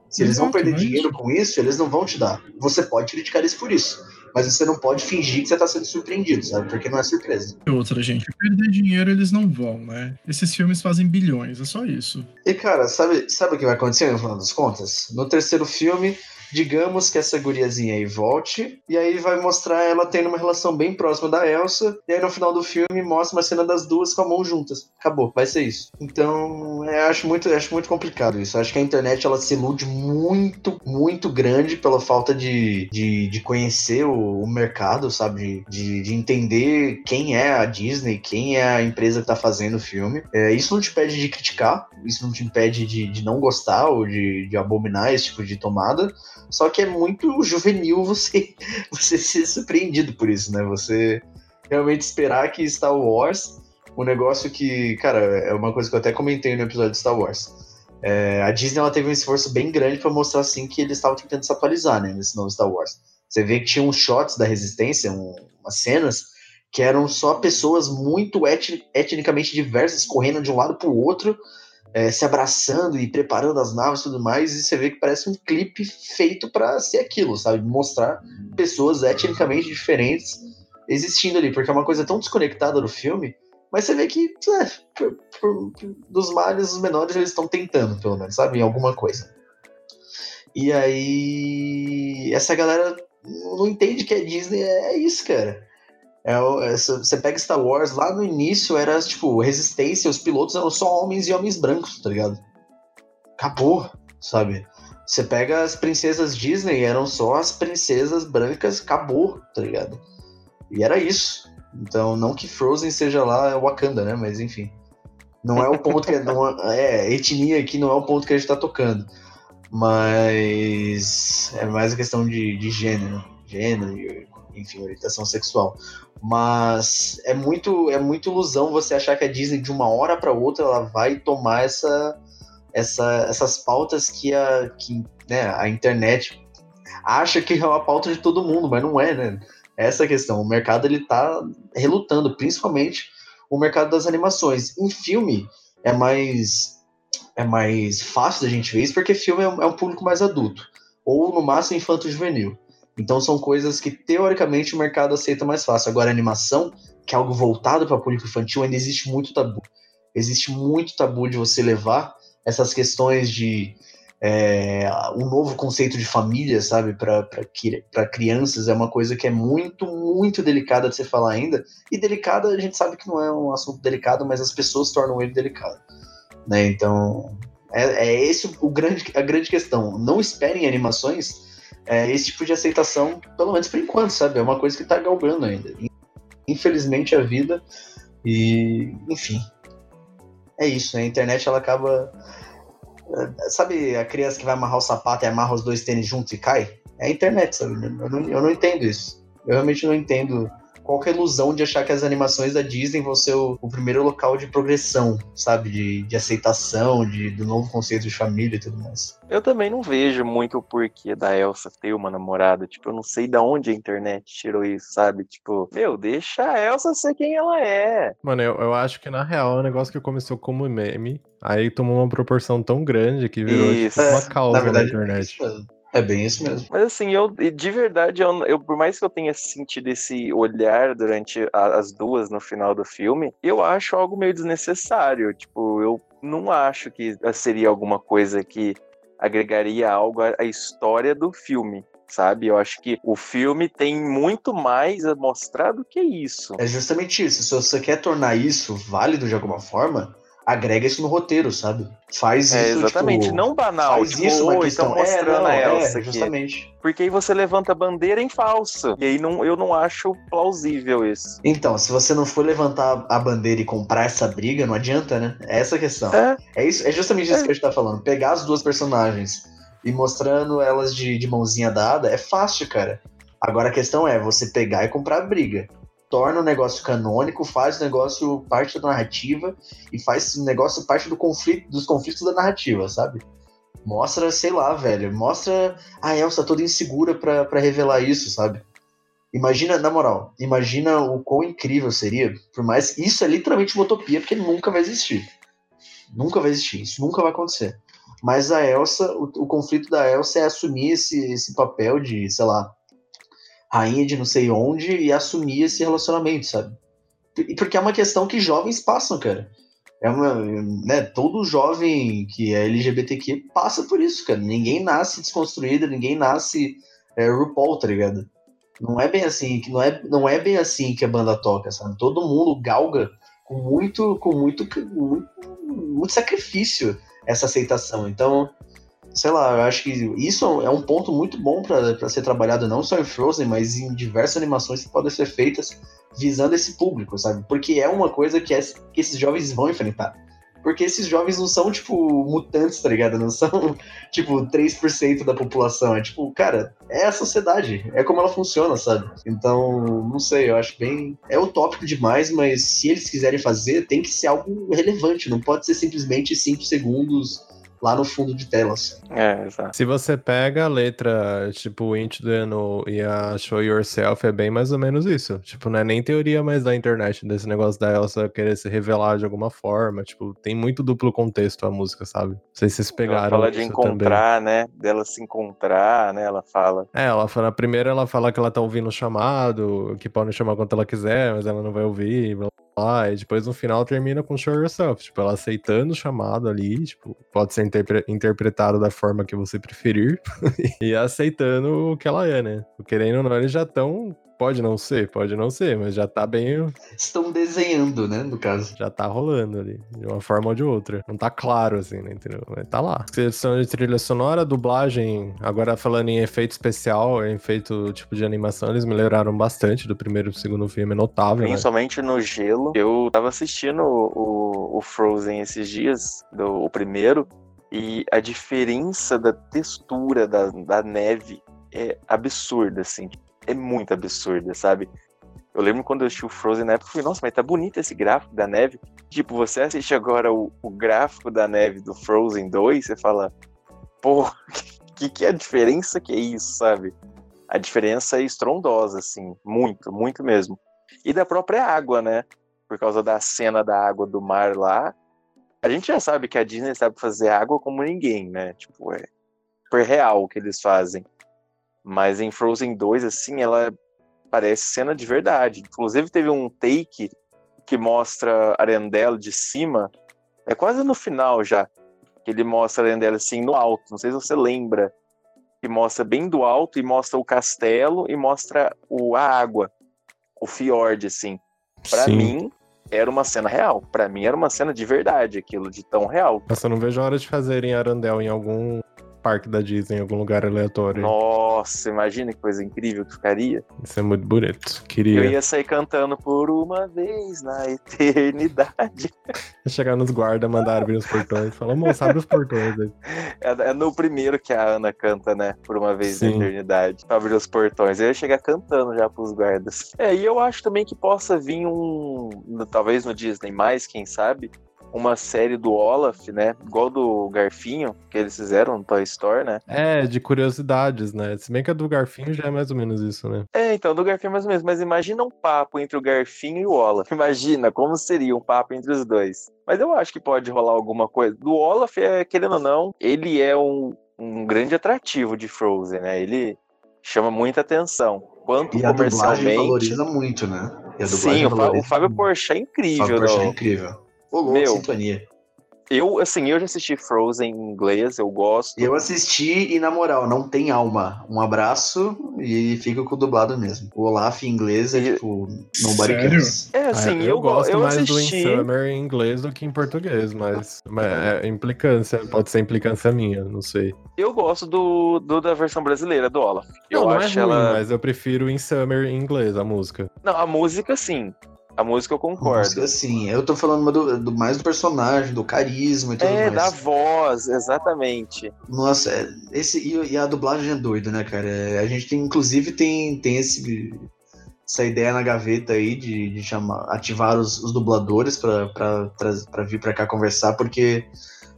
Se eles vão perder dinheiro com isso, eles não vão te dar. Você pode criticar eles por isso. Mas você não pode fingir que você tá sendo surpreendido, sabe? Porque não é surpresa. E outra, gente, perder dinheiro eles não vão, né? Esses filmes fazem bilhões, é só isso. E, cara, sabe, sabe o que vai acontecer no final das contas? No terceiro filme, digamos que essa guriazinha aí volte, e aí vai mostrar ela tendo uma relação bem próxima da Elsa, e aí no final do filme mostra uma cena das duas com a mão juntas. Acabou, vai ser isso. Então, eu acho muito, eu acho muito complicado isso. Eu acho que a internet ela se ilude muito, muito grande pela falta de, de, de conhecer o, o mercado, sabe? De, de entender quem é a Disney, quem é a empresa que tá fazendo o filme. É, isso não te impede de criticar, isso não te impede de, de não gostar ou de, de abominar esse tipo de tomada. Só que é muito juvenil você, você ser surpreendido por isso, né? Você realmente esperar que Star Wars, um negócio que, cara, é uma coisa que eu até comentei no episódio de Star Wars. É, a Disney ela teve um esforço bem grande para mostrar assim que eles estavam tentando se atualizar, né, nesse novo Star Wars. Você vê que tinha uns shots da Resistência, um, umas cenas que eram só pessoas muito etni- etnicamente diversas correndo de um lado para o outro, é, se abraçando e preparando as naves e tudo mais, e você vê que parece um clipe feito para ser aquilo, sabe? Mostrar pessoas etnicamente diferentes existindo ali, porque é uma coisa tão desconectada do filme, mas você vê que é, por- por- dos males os menores eles estão tentando, pelo menos, sabe? Em alguma coisa. E aí essa galera não entende que a Disney é isso, cara. É, o- é, você pega Star Wars, lá no início era tipo, resistência, os pilotos eram só homens e homens brancos, tá ligado? Acabou, sabe? Você pega as princesas Disney, eram só as princesas brancas, acabou, tá ligado? E era isso. Então, não que Frozen seja lá Wakanda, né? Mas enfim. Não é o ponto que. Não é, é, etnia aqui não é o ponto que a gente tá tocando. Mas é mais a questão de, de gênero. Gênero enfim, orientação sexual. Mas é muito, é muito ilusão você achar que a Disney, de uma hora para outra, ela vai tomar essa, essa, essas pautas que a, que, né, a internet acha que é uma pauta de todo mundo, mas não é, né? Essa é a questão. O mercado ele tá relutando, principalmente o mercado das animações. Em filme é mais é mais fácil da gente ver isso porque filme é um, é um público mais adulto ou no máximo infanto juvenil. Então são coisas que teoricamente o mercado aceita mais fácil. Agora animação, que é algo voltado para público infantil, ainda existe muito tabu. Existe muito tabu de você levar essas questões de é, um novo conceito de família, sabe, para crianças, é uma coisa que é muito, muito delicada de se falar ainda. E delicada, a gente sabe que não é um assunto delicado, mas as pessoas tornam ele delicado. Né? Então, é, é esse o grande, a grande questão. Não esperem animações é, esse tipo de aceitação, pelo menos por enquanto, sabe? É uma coisa que tá galgando ainda. Infelizmente, a vida. E, enfim. É isso, né? A internet ela acaba Sabe a criança que vai amarrar o sapato e amarra os dois tênis juntos e cai? É a internet, sabe? Eu não, eu não entendo isso. Eu realmente não entendo qual que é a ilusão de achar que as animações da Disney vão ser o, o primeiro local de progressão, sabe? De, de aceitação, de, do novo conceito de família e tudo mais. Eu também não vejo muito o porquê da Elsa ter uma namorada. Tipo, eu não sei de onde a internet tirou isso, sabe? Tipo, meu, deixa a Elsa ser quem ela é. Mano, eu, eu acho que na real é um negócio que começou como meme, aí tomou uma proporção tão grande que virou Isso. tipo, uma É, causa Na verdade, na é internet. isso mesmo. É bem isso mesmo. Mas assim, eu de verdade, eu, eu- por mais que eu tenha sentido esse olhar durante a- as duas no final do filme, eu acho algo meio desnecessário. Tipo, eu não acho que seria alguma coisa que agregaria algo à, à história do filme. Sabe? Eu acho que o filme tem muito mais a mostrar do que isso. É justamente isso. Se você quer tornar isso válido de alguma forma, agrega isso no roteiro, sabe? Faz É, isso. exatamente, tipo, não banal. Faz tipo, isso uma "Oi, questão. tão mostrando é, não, a é, Elsa aqui. justamente. Porque aí você levanta a bandeira em falso. E aí não, eu não acho plausível isso. Então, se você não for levantar a bandeira e comprar essa briga, não adianta, né? É essa a questão. É, É, isso, é justamente isso É. que a gente tá falando. Pegar as duas personagens e mostrando elas de, de mãozinha dada é fácil, cara. Agora a questão é você pegar e comprar a briga. Torna o negócio canônico, faz o negócio parte da narrativa e faz o negócio parte do conflito, dos conflitos da narrativa, sabe? Mostra, sei lá, velho. Mostra a Elsa toda insegura pra revelar isso, sabe? Imagina, na moral, imagina o quão incrível seria, por mais. Isso é literalmente uma utopia, porque nunca vai existir. Nunca vai existir, isso nunca vai acontecer. Mas a Elsa, o, o conflito da Elsa é assumir esse, esse papel de, sei lá, rainha de não sei onde e assumir esse relacionamento, sabe? E porque é uma questão que jovens passam, cara. É uma, né, todo jovem que é LGBTQ passa por isso, cara. Ninguém nasce desconstruído, ninguém nasce é, RuPaul, tá ligado? Não é bem assim, que não é, não é bem assim que a banda toca, sabe? Todo mundo galga com muito, com muito, muito, muito sacrifício essa aceitação. Então, sei lá, eu acho que isso é um ponto muito bom para ser trabalhado não só em Frozen, mas em diversas animações que podem ser feitas visando esse público, sabe? Porque é uma coisa que, é, que esses jovens vão enfrentar. Porque esses jovens não são, tipo, mutantes, tá ligado? Não são, tipo, 3% da população. É tipo, cara, é a sociedade. É como ela funciona, sabe? Então, não sei, eu acho bem. É utópico demais, mas se eles quiserem fazer, tem que ser algo relevante. Não pode ser simplesmente 5 segundos lá no fundo de telas. É, exato. Se você pega a letra, tipo, Into the No e a Show Yourself, é bem mais ou menos isso. Tipo, não é nem teoria mais da internet, desse negócio da Elsa querer se revelar de alguma forma. Tipo, tem muito duplo contexto a música, sabe? Não sei se vocês pegaram. Ela fala de isso encontrar, né? Dela se encontrar, né? Ela fala. É, ela fala, primeiro ela fala que ela tá ouvindo o chamado, que pode chamar quanto ela quiser, mas ela não vai ouvir, blá, blá, e depois no final termina com Show Yourself, tipo, ela aceitando o chamado ali, tipo, pode ser interpre interpretado da forma que você preferir, e aceitando o que ela é, né? Querendo ou não, eles já estão Pode não ser, pode não ser, mas já tá bem. Estão desenhando, né? No caso. Já tá rolando ali, de uma forma ou de outra. Não tá claro, assim, né? Entendeu? Mas tá lá. Seleção de trilha sonora, dublagem. Agora falando em efeito especial, em efeito tipo de animação, eles melhoraram bastante do primeiro pro segundo filme, é notável. Principalmente né? no gelo. Eu tava assistindo o, o Frozen esses dias, do, o primeiro, e a diferença da textura da, da neve é absurda, assim é muito absurda, sabe? Eu lembro quando eu assisti o Frozen na época, eu falei, nossa, mas tá bonito esse gráfico da neve. Tipo, você assiste agora o, o gráfico da neve do Frozen 2, você fala, pô, que, que é a diferença que é isso, sabe? A diferença é estrondosa, assim, muito, muito mesmo. E da própria água, né? Por causa da cena da água do mar lá. A gente já sabe que a Disney sabe fazer água como ninguém, né? Tipo, é super real o que eles fazem. Mas em Frozen 2, assim, ela parece cena de verdade. Inclusive, teve um take que mostra Arendelle de cima, é quase no final já, que ele mostra Arendelle assim no alto. Não sei se você lembra. Que mostra bem do alto e mostra o castelo e mostra o, a água, o fiord, assim. Para mim, era uma cena real. Para mim, era uma cena de verdade, aquilo de tão real. Nossa, eu não vejo a hora de fazerem Arandel em algum parque da Disney, em algum lugar aleatório. Nossa, imagina que coisa incrível que ficaria. Isso é muito bonito. Queria. Eu ia sair cantando por uma vez na eternidade. Chegar nos guardas, mandar abrir os portões. Fala, moça, abre os portões. É, é, no primeiro que a Ana canta, né? Por uma vez Sim. na eternidade. Pra abrir os portões. Eu ia chegar cantando já pros guardas. É, e eu acho também que possa vir um. Talvez no Disney mais, quem sabe uma série do Olaf, né? Igual do Garfinho, que eles fizeram no Toy Store, né? É, de curiosidades, né? Se bem que a do Garfinho já é mais ou menos isso, né? É, então, do Garfinho é mais ou menos. Mas imagina um papo entre o Garfinho e o Olaf. Imagina como seria um papo entre os dois. Mas eu acho que pode rolar alguma coisa. Do Olaf, é, querendo ou não, ele é um, um grande atrativo de Frozen, né? Ele chama muita atenção. Quanto E a dublagem comercialmente. valoriza muito, né? E Sim, o, Fá- o Fábio. Porchat é incrível. Fábio Porchat é incrível. Ô, louco, Meu. sintonia. Eu, assim, eu já assisti Frozen em inglês, eu gosto. Eu assisti e, na moral, não tem alma. Um abraço e fica com o dublado mesmo. O Olaf em inglês é E- tipo. Nobody Sério? cares. É, assim, Ah, eu, go- gosto eu mais assisti. do In Summer em inglês do que em português, mas, mas é implicância, pode ser implicância minha, não sei. Eu gosto do, do- da versão brasileira do Olaf. Eu não, não acho é ruim, ela. mas eu prefiro In Summer em inglês, a música. Não, a música sim. A música eu concordo. Música, assim, eu tô falando do, do- mais do personagem, do carisma e tudo É, mais. da voz, exatamente. Nossa, é- esse, e, e a dublagem é doida, né, cara? É, A gente tem, inclusive, tem, tem esse, essa ideia na gaveta aí de, de chamar, ativar os, os dubladores pra vir pra cá conversar, porque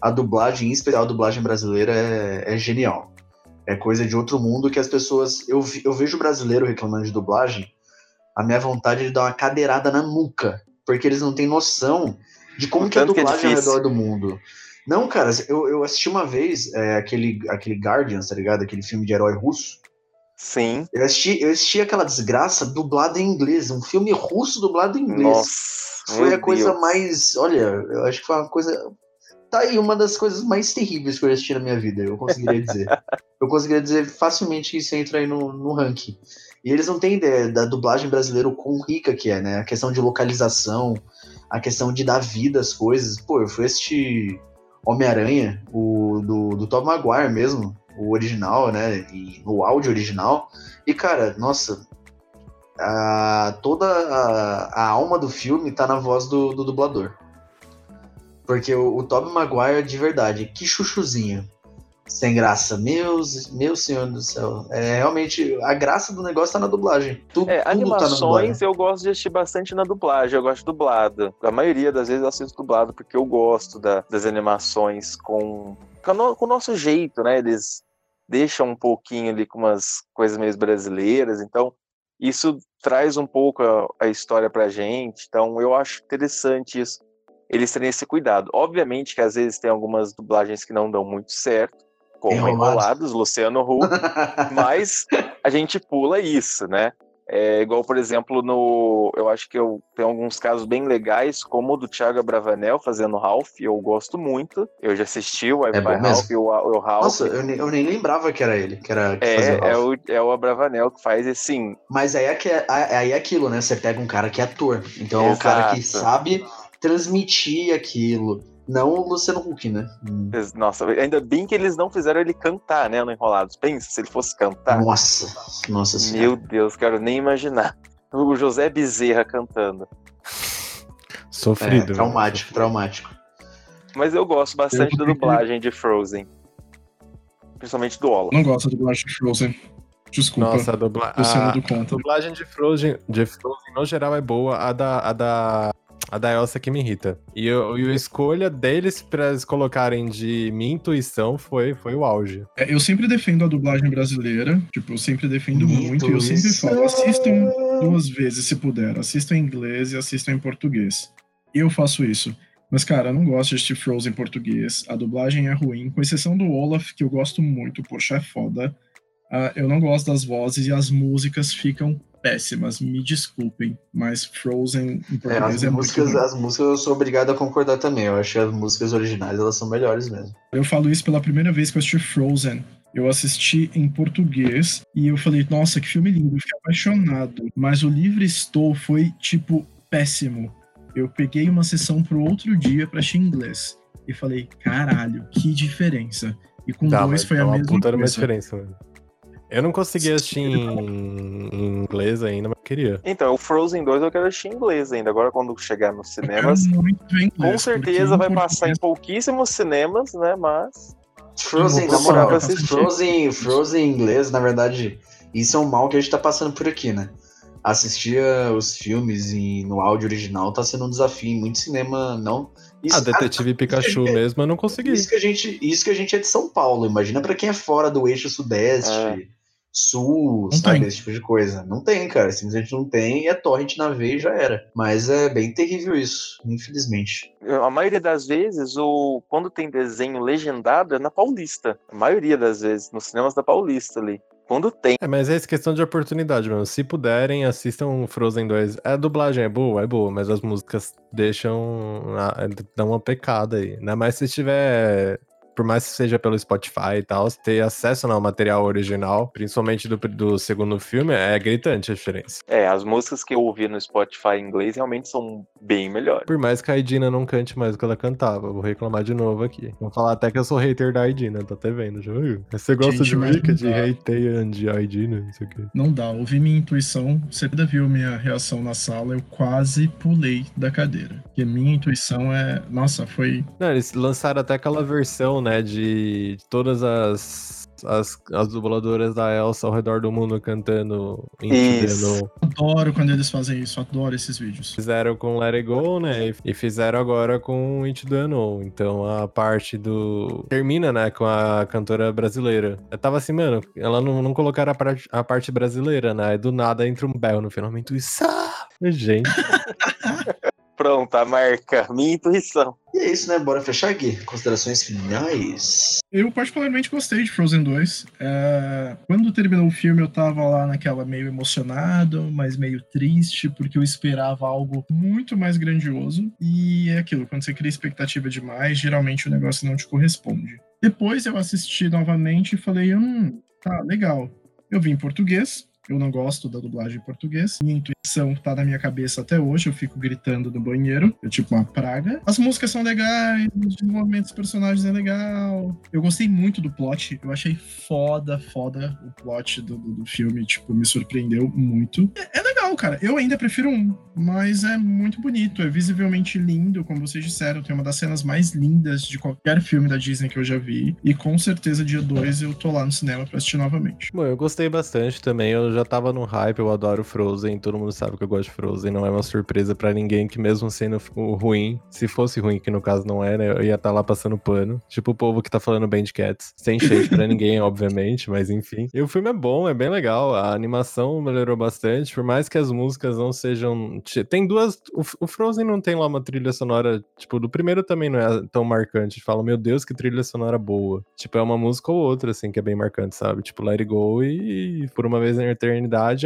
a dublagem, em especial a dublagem brasileira, é, é genial. É coisa de outro mundo que as pessoas. Eu, eu vejo brasileiro reclamando de dublagem, a minha vontade é de dar uma cadeirada na nuca. Porque eles não têm noção de como que é a tanto que é dublagem ao redor do mundo. Não, cara, eu, eu assisti uma vez é, aquele, aquele Guardians, tá ligado? Aquele filme de herói russo. Sim. Eu assisti, eu assisti aquela desgraça dublada em inglês, um filme russo dublado em inglês. Nossa. foi meu a coisa Deus. mais. Olha, eu acho que foi uma coisa. Tá aí uma das coisas mais terríveis que eu assisti na minha vida, eu conseguiria dizer. eu conseguiria dizer facilmente que isso entra aí no, no ranking. E eles não têm ideia da dublagem brasileira, o quão rica que é, né? A questão de localização, a questão de dar vida às coisas. Pô, eu fui Homem-Aranha, o do, do Tom Maguire mesmo, o original, né? E no áudio original. E, cara, nossa, a- toda a, a alma do filme tá na voz do, do dublador. Porque o, o Tobey Maguire, de verdade, que chuchuzinho. Sem graça. Meus, meu senhor do céu. É realmente. A graça do negócio tá na dublagem. Tu, É, tá animações eu gosto de assistir bastante na dublagem, eu gosto dublada. A maioria das vezes eu assisto dublado porque eu gosto da- das animações com, com, o no- com o nosso jeito, né? Eles deixam um pouquinho ali com umas coisas meio brasileiras, então isso traz um pouco a, a história pra gente, então eu acho interessante isso, eles terem esse cuidado. Obviamente que às vezes tem algumas dublagens que não dão muito certo, como Enrolados. Enrolados, Luciano Huck, mas a gente pula isso, né? É igual, por exemplo, no. Eu acho que eu tenho alguns casos bem legais, como o do Thiago Bravanel fazendo Ralph, eu gosto muito. Eu já assisti o É Wi-Fi Ralph e o, o Ralph. Nossa, eu nem, eu nem lembrava que era ele, que era que é, é, Ralph. o, é o Abravanel que faz assim. Mas aí é, que, aí é aquilo, né? Você pega um cara que é ator. Então é um cara que Exato. sabe transmitir aquilo. Não o Luciano Huck, né? Hum. Nossa, ainda bem que eles não fizeram ele cantar, né, no Enrolados. Pensa, se ele fosse cantar. Nossa, nossa senhora. Meu Deus, quero nem imaginar. O José Bezerra cantando. Sofrido. É, traumático, traumático. Mas eu gosto bastante Eu da dublagem de Frozen. Principalmente do Olaf. Não gosto da dublagem de Frozen. Desculpa. Nossa, a, dubla... A- do a dublagem de Frozen, de Frozen, no geral, é boa. A da, a da, a da Elsa que me irrita. E, eu, e a escolha deles pra eles colocarem de minha intuição foi, foi o auge. É, Eu sempre defendo a dublagem brasileira. Tipo, eu sempre defendo muito. E eu sempre falo, assistam duas vezes se puder. Assistam em inglês e assistam em português. Eu faço isso. Mas, cara, eu não gosto de assistir Frozen em português. A dublagem é ruim, com exceção do Olaf, que eu gosto muito. Poxa, é foda. Ah, eu não gosto das vozes e as músicas ficam péssimas. Me desculpem, mas Frozen em É, português as, é, músicas, muito as músicas eu sou obrigado a concordar também. Eu acho que as músicas originais elas são melhores mesmo. Eu falo isso pela primeira vez que eu assisti Frozen. Eu assisti em português e eu falei, nossa, que filme lindo, eu fiquei apaixonado. Mas o livre estou foi, tipo, péssimo. Eu peguei uma sessão pro outro dia pra assistir em inglês. E falei, caralho, que diferença. E com Tá, dois foi a uma mesma puta coisa. diferença, mano. Eu não consegui assistir em, em inglês ainda, mas queria. Então, o Frozen 2 eu quero assistir em inglês ainda. Agora, quando chegar nos Eu cinemas, em com inglês, certeza vai passar em português- pouquíssimo cinemas, né? Mas. Frozen, Eu na moral. Frozen, Frozen em inglês, na verdade, isso é um mal que a gente tá passando por aqui, né? Assistir uh, os filmes em, no áudio original tá sendo um desafio em muito cinema, não. Isso, a Detetive Pikachu é- mesmo eu não consegui. Isso que, a gente, isso que a gente é de São Paulo. Imagina pra quem é fora do eixo sudeste, É. sul, Não sabe? tem. Esse tipo de coisa. Não tem, cara. Simplesmente não tem e é torrent na veia e já era. Mas é bem terrível isso, infelizmente. A maioria das vezes, o quando tem desenho legendado é na Paulista. A maioria das vezes, nos cinemas da Paulista ali. Quando tem. É, mas é essa questão de oportunidade, mano. Se puderem, assistam Frozen 2. A dublagem é boa, é boa, mas as músicas deixam. ah, dão uma pecada aí. Ainda mais se tiver. Por mais que seja pelo Spotify e tal, ter acesso ao material original, principalmente do, do segundo filme, é gritante a diferença. É, as músicas que eu ouvi no Spotify em inglês realmente são bem melhores. Por mais que a Idina não cante mais do que ela cantava, vou reclamar de novo aqui. Vou falar até que eu sou hater da Idina, tô até vendo, já viu? Você gosta Gente, de Wicked, hateia de Idina, não sei o quê. Não dá, ouvi minha intuição. Você ainda viu minha reação na sala, eu quase pulei da cadeira. Porque minha intuição é. Nossa, foi. Não, eles lançaram até aquela versão, né, de de todas as as, as dubladoras da Elsa ao redor do mundo cantando Isso. Unknown. Adoro quando eles fazem isso, adoro esses vídeos. Fizeram com Let It Go, né? E fizeram agora com the Unknown. Então a parte do. Termina, né? Com a cantora brasileira. Eu tava assim, mano, ela não, não colocaram a parte, a parte brasileira, né? E do nada entra um bel no final. Uma intuição. Gente. Pronto, a marca. Minha intuição. E é isso, né? Bora fechar aqui. Considerações finais. Eu particularmente gostei de Frozen 2. É, Quando terminou o filme, eu tava lá naquela meio emocionado, mas meio triste, porque eu esperava algo muito mais grandioso. E é aquilo, quando você cria expectativa demais, geralmente o negócio não te corresponde. Depois eu assisti novamente e falei, hum, tá, legal. Eu vi em português, eu não gosto da dublagem em português. Minha intuição tá na minha cabeça até hoje, eu fico gritando no banheiro, é tipo uma praga. As músicas são legais, o desenvolvimento dos personagens é legal. Eu gostei muito do plot, eu achei foda, foda o plot do, do, do filme, tipo, me surpreendeu muito. É, é legal, cara. Eu ainda prefiro um, mas é muito bonito, é visivelmente lindo, como vocês disseram, tem uma das cenas mais lindas de qualquer filme da Disney que eu já vi. E com certeza dia 2 eu tô lá no cinema pra assistir novamente. Bom, eu gostei bastante também. Eu já tava no hype, eu adoro Frozen. Todo mundo sabe que eu gosto de Frozen. Não é uma surpresa pra ninguém que, mesmo sendo ruim, se fosse ruim, que no caso não é, né? Eu ia estar lá passando pano. Tipo o povo que tá falando bem de Cats. Sem shade pra ninguém, obviamente, mas enfim. E o filme é bom, é bem legal. A animação melhorou bastante. Por mais que as músicas não sejam. Tem duas. O Frozen não tem lá uma trilha sonora. Tipo, do primeiro também não é tão marcante. Fala, meu Deus, que trilha sonora boa. Tipo, é uma música ou outra, assim, que é bem marcante, sabe? Tipo, Let It Go e, por uma vez na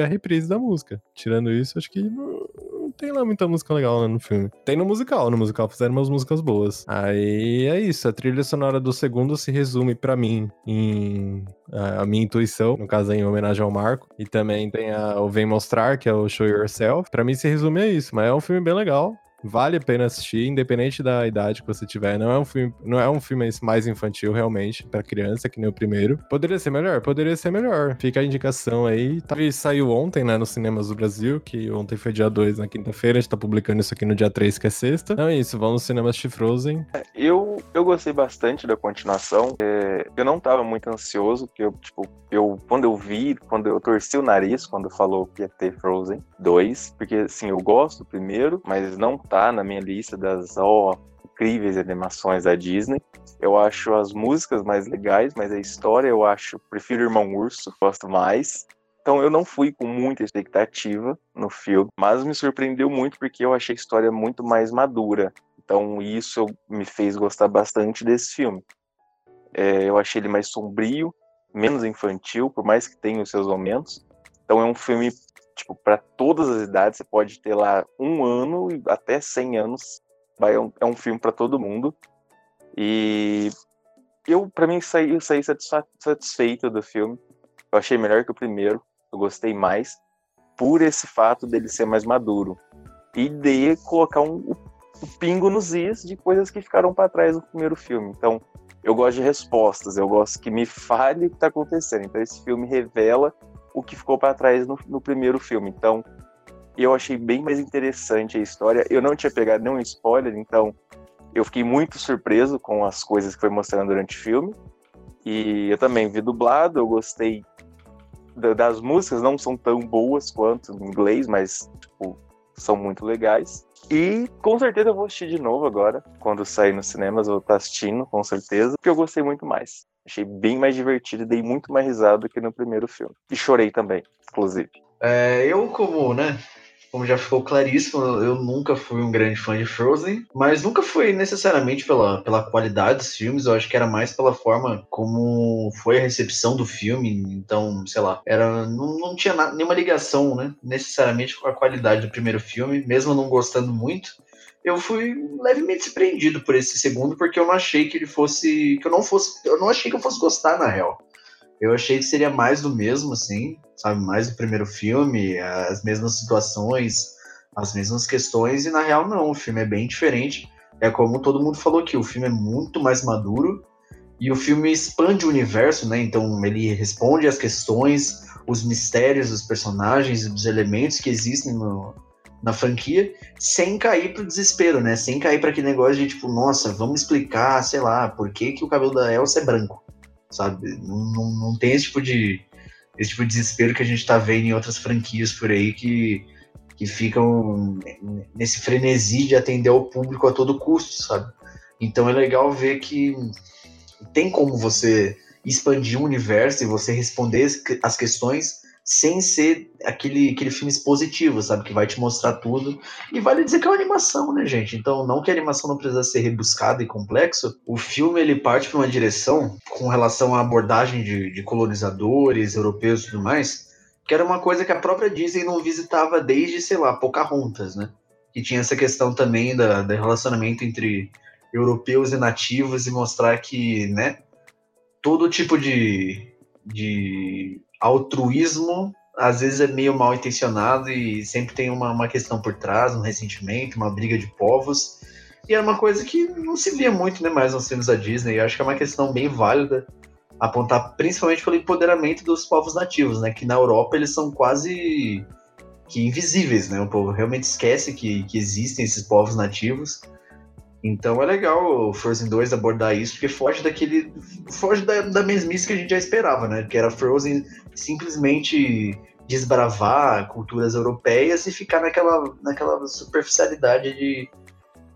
a reprise da música. Tirando isso, acho que não, não tem lá muita música legal né, no filme. Tem no musical, no musical fizeram umas músicas boas. Aí é isso, a trilha sonora do segundo se resume pra mim em a, a minha intuição, no caso em homenagem ao Marco. E também tem a, o Vem Mostrar, que é o Show Yourself. Pra mim se resume a isso, mas é um filme bem legal. Vale a pena assistir, independente da idade que você tiver. Não é um filme, não é um filme mais infantil, realmente, pra criança, que nem o primeiro. Poderia ser melhor? Poderia ser melhor. Fica a indicação aí. Tá, e saiu ontem, né, nos cinemas do Brasil, que ontem foi dia 2, na quinta-feira. A gente tá publicando isso aqui no dia 3, que é sexta. Então é isso, vamos nos cinemas de Frozen. Eu, eu gostei bastante da continuação. É, eu não tava muito ansioso, porque eu, tipo, eu, quando eu vi, quando eu torci o nariz, quando falou que ia ter Frozen 2, porque, assim, eu gosto do primeiro, mas não tá na minha lista das, ó, incríveis animações da Disney. Eu acho as músicas mais legais, mas a história eu acho, prefiro Irmão Urso, gosto mais. Então eu não fui com muita expectativa no filme, mas me surpreendeu muito porque eu achei a história muito mais madura. Então isso me fez gostar bastante desse filme. É, eu achei ele mais sombrio, menos infantil, por mais que tenha os seus momentos. Então é um filme tipo para todas as idades. Você pode ter lá um ano e até 100 anos. Vai, é, um, é um filme para todo mundo. E eu, para mim, saí, eu saí satisfeito do filme. Eu achei melhor que o primeiro. Eu gostei mais por esse fato dele ser mais maduro e de colocar um, um pingo nos is de coisas que ficaram para trás no primeiro filme. Então, eu gosto de respostas, eu gosto que me fale o que está acontecendo. Então, esse filme revela o que ficou para trás no, no, primeiro filme. Então, eu achei bem mais interessante a história. Eu não tinha pegado nenhum spoiler, então eu fiquei muito surpreso com as coisas que foi mostrando durante o filme. E eu também vi dublado, eu gostei das músicas, não são tão boas quanto em inglês, mas tipo, são muito legais. E com certeza eu vou assistir de novo agora, quando sair nos cinemas, vou estar assistindo, com certeza, porque eu gostei muito mais. Achei bem mais divertido e dei muito mais risada do que no primeiro filme. E chorei também, inclusive. É, eu, como, né? Como já ficou claríssimo, eu nunca fui um grande fã de Frozen, mas nunca fui necessariamente pela, pela qualidade dos filmes, eu acho que era mais pela forma como foi a recepção do filme. Então, sei lá, era não, não tinha na, nenhuma ligação, né? Necessariamente com a qualidade do primeiro filme, mesmo não gostando muito eu fui levemente surpreendido por esse segundo, porque eu não achei que ele fosse. que eu não fosse. Eu não achei que eu fosse gostar, na real. Eu achei que seria mais do mesmo, assim, sabe? Mais do primeiro filme, as mesmas situações, as mesmas questões, e na real não, o filme é bem diferente. É como todo mundo falou aqui, o filme é muito mais maduro e o filme expande o universo, né? Então ele responde às questões, os mistérios dos personagens dos elementos que existem no, na franquia, sem cair pro desespero, né? Sem cair para aquele negócio de tipo, nossa, vamos explicar, sei lá, por que, que o cabelo da Elsa é branco. sabe? Não, não, não tem esse tipo de esse tipo de desespero que a gente tá vendo em outras franquias por aí que, que ficam nesse frenesi de atender ao público a todo custo, sabe? Então é legal ver que tem como você expandir o universo e você responder as questões sem ser aquele, aquele filme expositivo, sabe? Que vai te mostrar tudo. E vale dizer que é uma animação, né, gente? Então, não que a animação não precisa ser rebuscada e complexo, o filme ele parte para uma direção com relação à abordagem de, de colonizadores europeus e tudo mais, que era uma coisa que a própria Disney não visitava desde, sei lá, Pocahontas, né? Que tinha essa questão também da, do relacionamento entre europeus e nativos e mostrar que, né, todo tipo de, de altruísmo às vezes é meio mal intencionado e sempre tem uma, uma questão por trás, um ressentimento, uma briga de povos. E era uma coisa que não se via muito né, mais nos filmes da Disney. Eu acho que é uma questão bem válida apontar principalmente pelo empoderamento dos povos nativos, né? Que na Europa eles são quase que invisíveis, né? O povo realmente esquece que, que existem esses povos nativos. Então é legal o Frozen 2 abordar isso, porque foge daquele. foge da, da mesmice que a gente já esperava, né? Que era Frozen simplesmente desbravar culturas europeias e ficar naquela, naquela superficialidade de,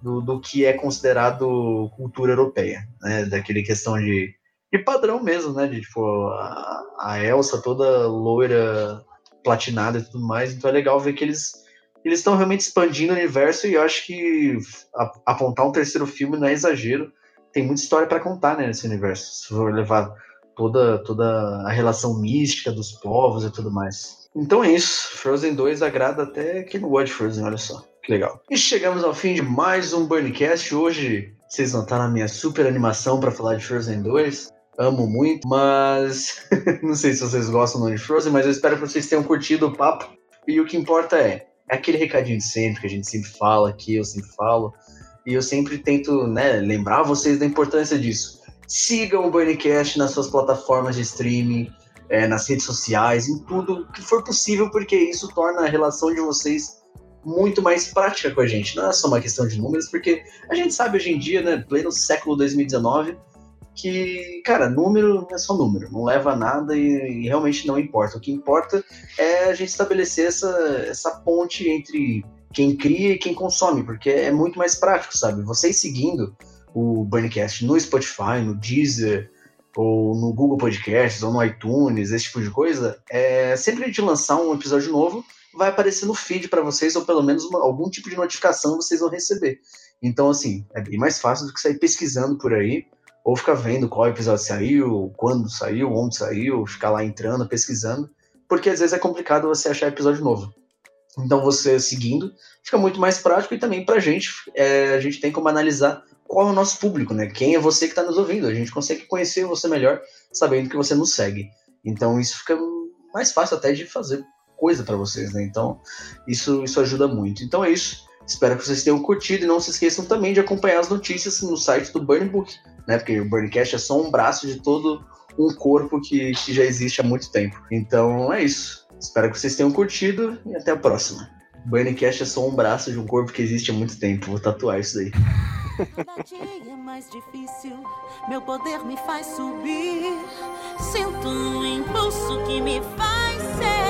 do, do que é considerado cultura europeia, né? Daquele questão de, de padrão mesmo, né? De tipo, a, a Elsa toda loira, platinada e tudo mais. Então é legal ver que eles eles estão realmente expandindo o universo e eu acho que apontar um terceiro filme não é exagero. Tem muita história para contar né, nesse universo. Se for levar toda, toda a relação mística dos povos e tudo mais. Então é isso. Frozen 2 agrada até quem não gosta de Frozen, olha só. Que legal. E chegamos ao fim de mais um Burncast. Hoje vocês notaram a minha super animação para falar de Frozen 2. Amo muito, mas não sei se vocês gostam ou não de Frozen, mas eu espero que vocês tenham curtido o papo. E o que importa é, é aquele recadinho de sempre, que a gente sempre fala aqui, eu sempre falo, e eu sempre tento né, lembrar vocês da importância disso. Sigam o Burncast nas suas plataformas de streaming, é, nas redes sociais, em tudo que for possível, porque isso torna a relação de vocês muito mais prática com a gente. Não é só uma questão de números, porque a gente sabe hoje em dia, né, pleno século 2019, que, cara, número é só número, não leva a nada e, e, realmente não importa. O que importa é a gente estabelecer essa, essa ponte entre quem cria e quem consome, porque é muito mais prático, sabe? Vocês seguindo o Burncast no Spotify, no Deezer, ou no Google Podcasts, ou no iTunes, esse tipo de coisa, é, sempre gente lançar um episódio novo, vai aparecer no feed para vocês, ou pelo menos uma, algum tipo de notificação vocês vão receber. Então, assim, é bem mais fácil do que sair pesquisando por aí ou ficar vendo qual episódio saiu, quando saiu, onde saiu, ficar lá entrando, pesquisando, porque às vezes é complicado você achar episódio novo. Então você seguindo fica muito mais prático e também pra gente, é, a gente tem como analisar qual é o nosso público, né? Quem é você que está nos ouvindo? A gente consegue conhecer você melhor sabendo que você nos segue. Então isso fica mais fácil até de fazer coisa para vocês, né? Então isso, isso ajuda muito. Então é isso. Espero que vocês tenham curtido e não se esqueçam também de acompanhar as notícias no site do Burn Book, né? Porque o Burncast é só um braço de todo um corpo que, que já existe há muito tempo. Então é isso. Espero que vocês tenham curtido e até a próxima. Burncast é só um braço de um corpo que existe há muito tempo. Vou tatuar isso daí. Cada dia é mais difícil, meu poder me faz subir. Sinto um impulso que me faz ser.